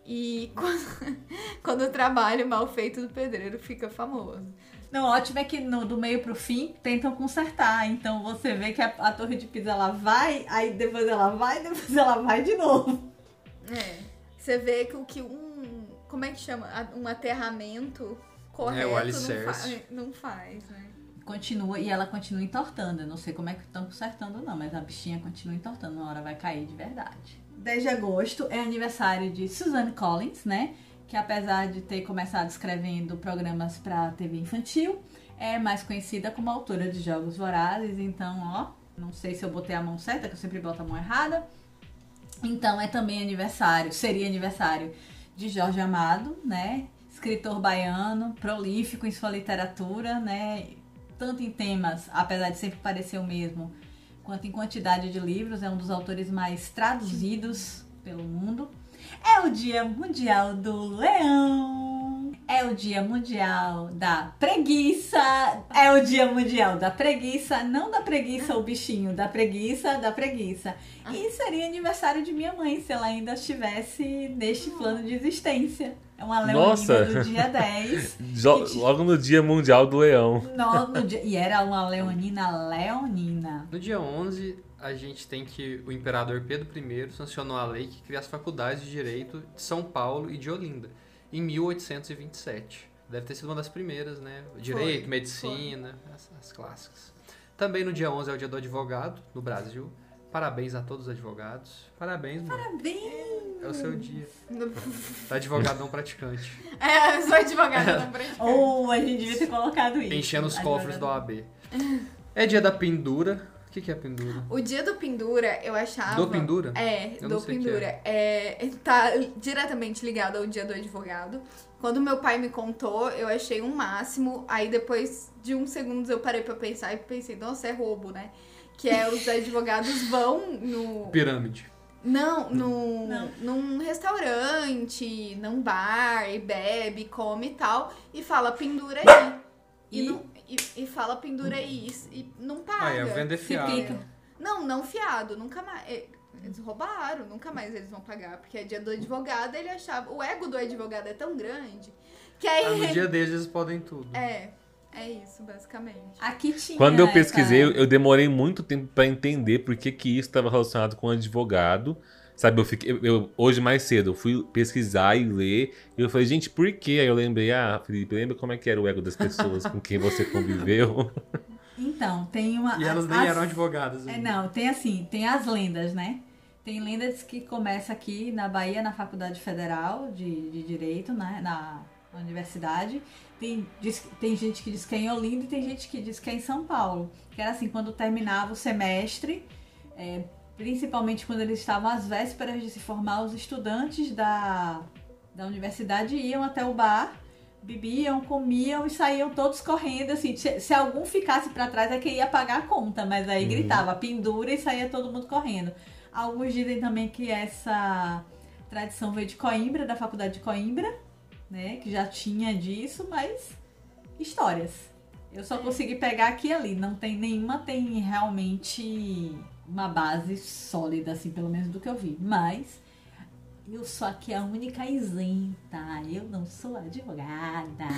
E quando, quando, o trabalho mal feito do pedreiro fica famoso. Não, ótimo é que no, do meio pro fim tentam consertar. Então você vê que a, a torre de Pisa ela vai, aí depois ela vai, depois ela vai de novo. É. Você vê que o que um. Como é que chama? Um aterramento correto é, o alicerce. Não, fa não faz, né? Continua, e ela continua entortando. Eu não sei como é que estão consertando, não, mas a bichinha continua entortando. Uma hora vai cair de verdade. 10 de agosto é aniversário de Suzanne Collins, né? Que apesar de ter começado escrevendo programas para TV infantil, é mais conhecida como autora de Jogos Vorazes. Então, ó, não sei se eu botei a mão certa, que eu sempre boto a mão errada. Então, é também aniversário, seria aniversário de Jorge Amado, né? Escritor baiano, prolífico em sua literatura, né? Tanto em temas, apesar de sempre parecer o mesmo, quanto em quantidade de livros, é um dos autores mais traduzidos pelo mundo. É o Dia Mundial do Leão. É o Dia Mundial da Preguiça. É o Dia Mundial da Preguiça. Não da preguiça, o bichinho, da preguiça, da preguiça. E seria aniversário de minha mãe, se ela ainda estivesse neste plano de existência. É uma leonina Nossa. do dia 10. Jo- Que- Logo no Dia Mundial do Leão. No- no dia- e era uma leonina leonina. No dia 11, a gente tem que o imperador Pedro I sancionou a lei que cria as faculdades de Direito de São Paulo e de Olinda, em 1827. Deve ter sido uma das primeiras, né? Direito, Foi, medicina, as, as clássicas. Também no dia 11 é o dia do advogado no Brasil. Parabéns a todos os advogados. Parabéns, mano. Bem. É o seu dia. Advogado não praticante. É, eu sou advogada não praticante. Ou a gente devia ter colocado isso. Enchendo os cofres do Advogado. OAB. É dia da pendura. O que, que é pendura? O dia do pendura, eu achava. Do pendura? É, Eu do pendura. É, tá diretamente ligado ao dia do advogado. Quando meu pai me contou, eu achei um máximo. Aí depois de uns segundos eu parei pra pensar e pensei, nossa, é roubo, né? Que é os advogados vão no. Pirâmide. Não, no, Não. num restaurante, num bar, e bebe, come e tal, e fala pendura aí. E, E? não- e- e fala pendura aí. E, não paga. Ah, é vender Se fiado. Não, não fiado, nunca mais. é, Eles roubaram, nunca mais eles vão pagar. Porque é dia do advogado, ele achava. O ego do advogado é tão grande que aí. Ah, no dia deles eles podem tudo. É, é isso, basicamente. Aqui tinha. Quando eu essa- pesquisei, eu, eu demorei muito tempo pra entender por que, que isso estava relacionado com advogado. Sabe, eu fiquei. eu- eu- hoje mais cedo, eu fui pesquisar e ler. E eu falei, gente, por quê? Aí eu lembrei, ah, Felipe, lembra como é que era o ego das pessoas com quem você conviveu? Então, tem uma. E elas nem as- eram advogadas. É, ainda. não, tem assim, tem as lendas, né? Tem lendas que começa aqui na Bahia, na Faculdade Federal de, de Direito, né? na universidade. Tem, diz- tem gente que diz que é em Olinda e tem gente que diz que é em São Paulo. Que era assim, quando terminava o semestre, é, principalmente quando eles estavam às vésperas de se formar, os estudantes da, da universidade iam até o bar, bebiam, comiam e saíam todos correndo, assim, se, algum ficasse pra trás é que ia pagar a conta, mas aí Uhum. gritava pendura e saía todo mundo correndo. Alguns dizem também que essa tradição veio de Coimbra, da faculdade de Coimbra, né, que já tinha disso, mas histórias. Eu só consegui pegar aqui e ali, não tem nenhuma tem realmente uma base sólida assim, pelo menos do que eu vi, mas eu sou aqui a única isenta, eu não sou advogada.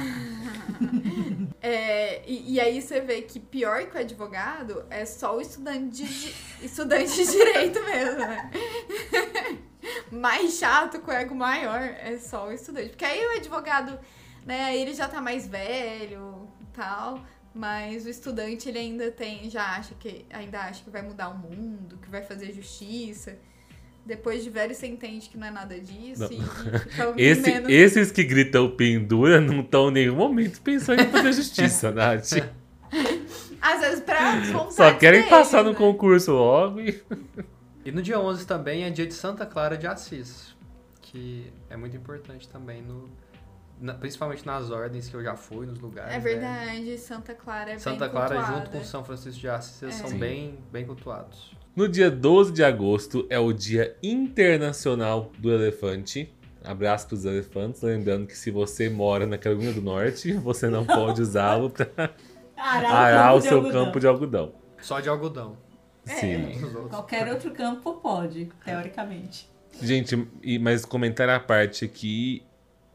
É, e, e aí você vê que pior que o advogado é só o estudante de, de- estudante de direito mesmo, né? Mais chato, com ego maior, é só o estudante. Porque aí o advogado, né, ele já tá mais velho e tal. Mas o estudante, ele ainda tem, já acha que, ainda acha que vai mudar o mundo, que vai fazer justiça. Depois de velho, você entende que não é nada disso e, e Esse- menos... esses que gritam pendura não estão em nenhum momento pensando em fazer justiça, Nath. Às vezes pra Só querem deles, passar no né? concurso logo e. E no dia 11 também é dia de Santa Clara de Assis, que é muito importante também, no, na- principalmente nas ordens que eu já fui, nos lugares. É né? verdade, Santa Clara é Santa bem Clara cultuada. junto com São Francisco de Assis, eles É. são Sim. bem, bem cultuados. No dia 12 de agosto é o Dia Internacional do Elefante. Abraço pros elefantes, lembrando que se você mora na Carolina do Norte, você não pode usá-lo para arar o seu campo de algodão. Só de algodão. É. Sim. Outros. Qualquer outro campo pode, teoricamente. Gente, mas comentar à parte que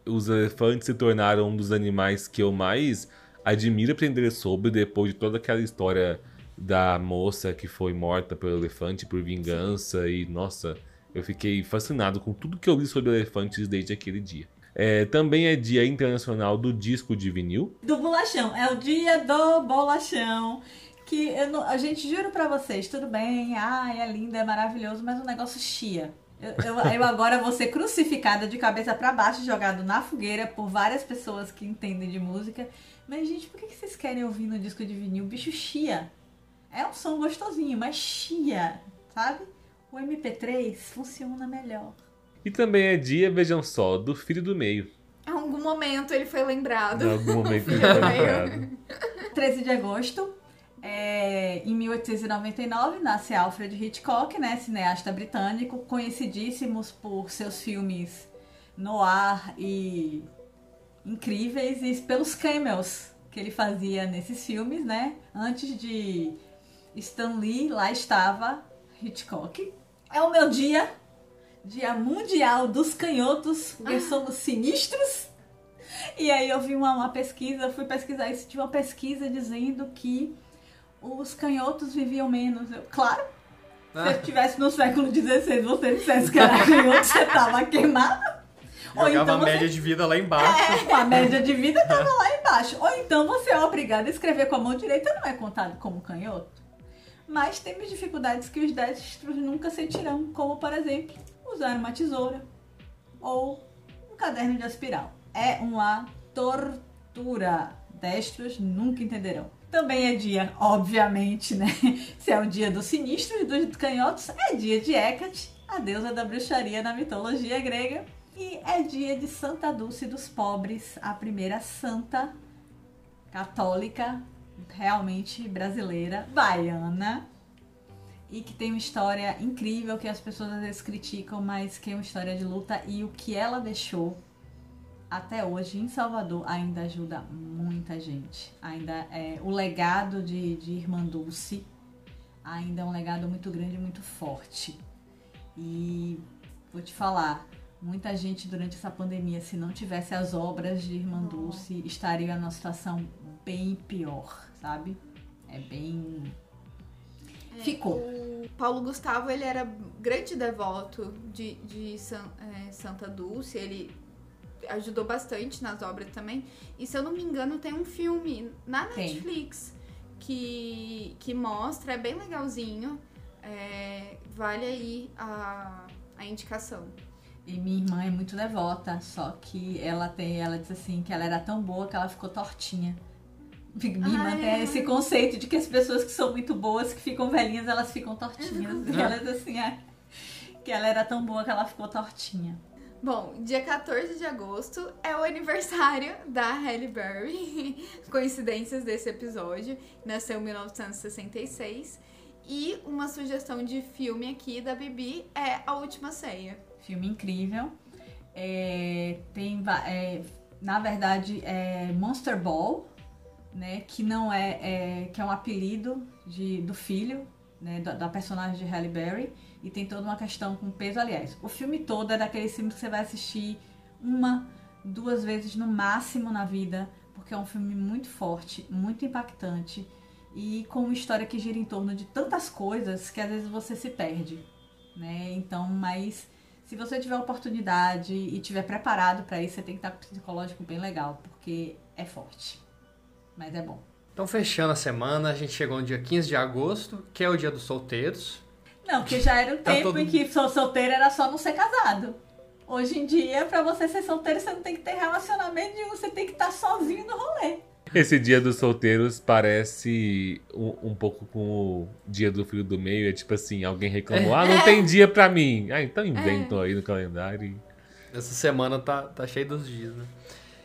os elefantes se tornaram um dos animais que eu mais admiro aprender sobre depois de toda aquela história da moça que foi morta pelo elefante por vingança e nossa, eu fiquei fascinado com tudo que eu li sobre elefantes desde aquele dia. É, também é Dia Internacional do Disco de Vinil. Do bolachão, é o dia do bolachão. Que eu não- a gente jura pra vocês, tudo bem, ai, é lindo, é maravilhoso, mas o negócio chia. Eu, eu- eu agora vou ser crucificada de cabeça pra baixo, jogado na fogueira por várias pessoas que entendem de música. Mas, gente, por que vocês querem ouvir no disco de vinil? Bicho chia. É um som gostosinho, mas chia, sabe? O MP3 funciona melhor. E também é dia, vejam só, do Filho do Meio. Um algum momento ele foi lembrado. Em algum momento ele Filho do meio. lembrado. 13 de agosto, é, em 1899, nasce Alfred Hitchcock, né, cineasta britânico, conhecidíssimos por seus filmes noir e incríveis e pelos cameos que ele fazia nesses filmes, né? Antes de Stan Lee, lá estava Hitchcock. É o meu dia, dia mundial dos canhotos, porque somos sinistros. E aí eu vi uma, uma pesquisa, fui pesquisar isso, tinha uma pesquisa dizendo que os canhotos viviam menos. Eu, claro, se eu estivesse no século XVI você dissesse que era canhoto, você tava queimado. Ou Jogava então a você média de vida lá embaixo. a média de vida tava lá embaixo. Ou então você é obrigado a escrever com a mão direita, não é contado como canhoto. Mas temos dificuldades que os destros nunca sentirão, como por exemplo, usar uma tesoura ou um caderno de aspiral. É uma tortura. Destros nunca entenderão. Também é dia, obviamente, né? Se é o dia dos sinistros e dos canhotos, é dia de Hecate, a deusa da bruxaria na mitologia grega. E é dia de Santa Dulce dos Pobres, a primeira santa católica, realmente brasileira, baiana. E que tem uma história incrível que as pessoas às vezes criticam, mas que é uma história de luta. E o que ela deixou até hoje em Salvador ainda ajuda muita gente. Ainda é o legado de, de Irmã Dulce ainda é um legado muito grande e muito forte. E vou te falar, muita gente durante essa pandemia, se não tivesse as obras de Irmã Dulce, estaria numa situação bem pior, sabe? É bem. Ficou. O Paulo Gustavo, ele era grande devoto de, de San- é, Santa Dulce, ele ajudou bastante nas obras também. E se eu não me engano, tem um filme na Tem. Netflix que, que mostra, é bem legalzinho. é, vale aí a, a indicação. E minha irmã é muito devota, só que ela tem, ela diz assim que ela era tão boa que ela ficou tortinha. Minha irmã Ah, tem é? esse conceito de que as pessoas que são muito boas, que ficam velhinhas, elas ficam tortinhas. E ela diz assim, é, que ela era tão boa que ela ficou tortinha. Bom, dia 14 de agosto é o aniversário da Halle Berry. Coincidências desse episódio. Nasceu em 1966. E uma sugestão de filme aqui da Bibi é A Última Ceia. Filme incrível. É, tem, é, na verdade, é Monster Ball, né? Que não é, é- que é um apelido de, do filho, né? Da, da personagem de Halle Berry. E tem toda uma questão com peso. Aliás, o filme todo é daqueles filmes que você vai assistir uma, duas vezes no máximo na vida, porque é um filme muito forte, muito impactante e com uma história que gira em torno de tantas coisas que às vezes você se perde, né? Então, mas se você tiver oportunidade e tiver preparado para isso, você tem que estar com o psicológico bem legal, porque é forte. Mas é bom. Então, fechando a semana, a gente chegou no dia 15 de agosto, que é o dia dos solteiros. Não, porque já era o Tá tempo todo- em que sou solteiro era só não ser casado. Hoje em dia, pra você ser solteiro, você não tem que ter relacionamento nenhum, você tem que estar sozinho no rolê. Esse dia dos solteiros parece um, um pouco com o dia do filho do meio. É tipo assim, alguém reclamou, ah, não tem dia pra mim. Ah, então inventam aí no calendário. e- Essa semana tá, tá cheia dos dias, né?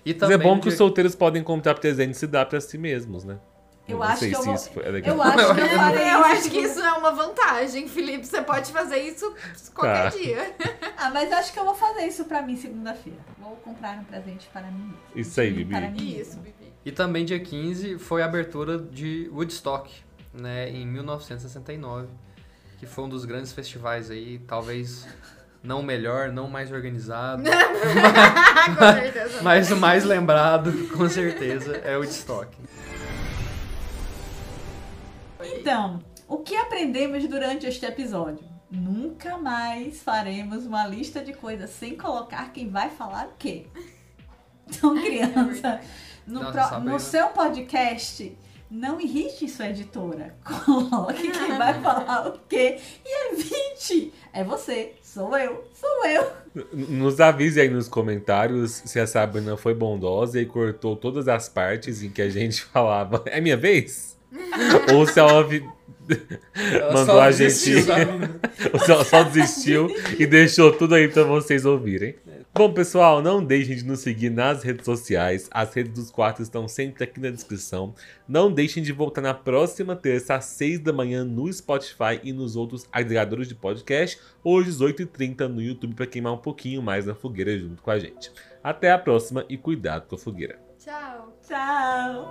E Mas é bom que os solteiros podem comprar presentes e se dar pra si mesmos, né? Eu não acho sei que eu se vou- isso é legal. Eu acho que eu farei Eu isso. acho que isso é uma vantagem, Felipe. Você pode fazer isso qualquer Tá. dia. Ah, mas acho que eu vou fazer isso pra mim segunda-feira. Vou comprar um presente para mim. Isso aí, Bibi. Para mim Isso. Bibi. E também dia 15 foi a abertura de Woodstock, né, em 1969, que foi um dos grandes festivais aí, talvez não o melhor, não o mais organizado, Com certeza. mas o mais lembrado, com certeza, é o Woodstock. Então, o que aprendemos durante este episódio? Nunca mais faremos uma lista de coisas sem colocar quem vai falar o quê. Então, criança, no, Nossa, pro- no seu podcast, não irrite sua editora. Coloque quem vai falar o quê e evite. É você, sou eu, sou eu. Nos avise aí nos comentários se a Sabrina foi bondosa e cortou todas as partes em que a gente falava. É minha vez? ou se Ela mandou só a gente. ela só desistiu e deixou tudo aí pra vocês ouvirem. Bom, pessoal, não deixem de nos seguir nas redes sociais. As redes dos quartos estão sempre aqui na descrição. Não deixem de voltar na próxima terça, às 6 da manhã, no Spotify e nos outros agregadores de podcast, ou às 18h30 no YouTube, para queimar um pouquinho mais na fogueira junto com a gente. Até a próxima e cuidado com a fogueira. Tchau. Tchau!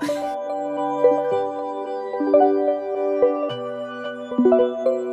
Thank you.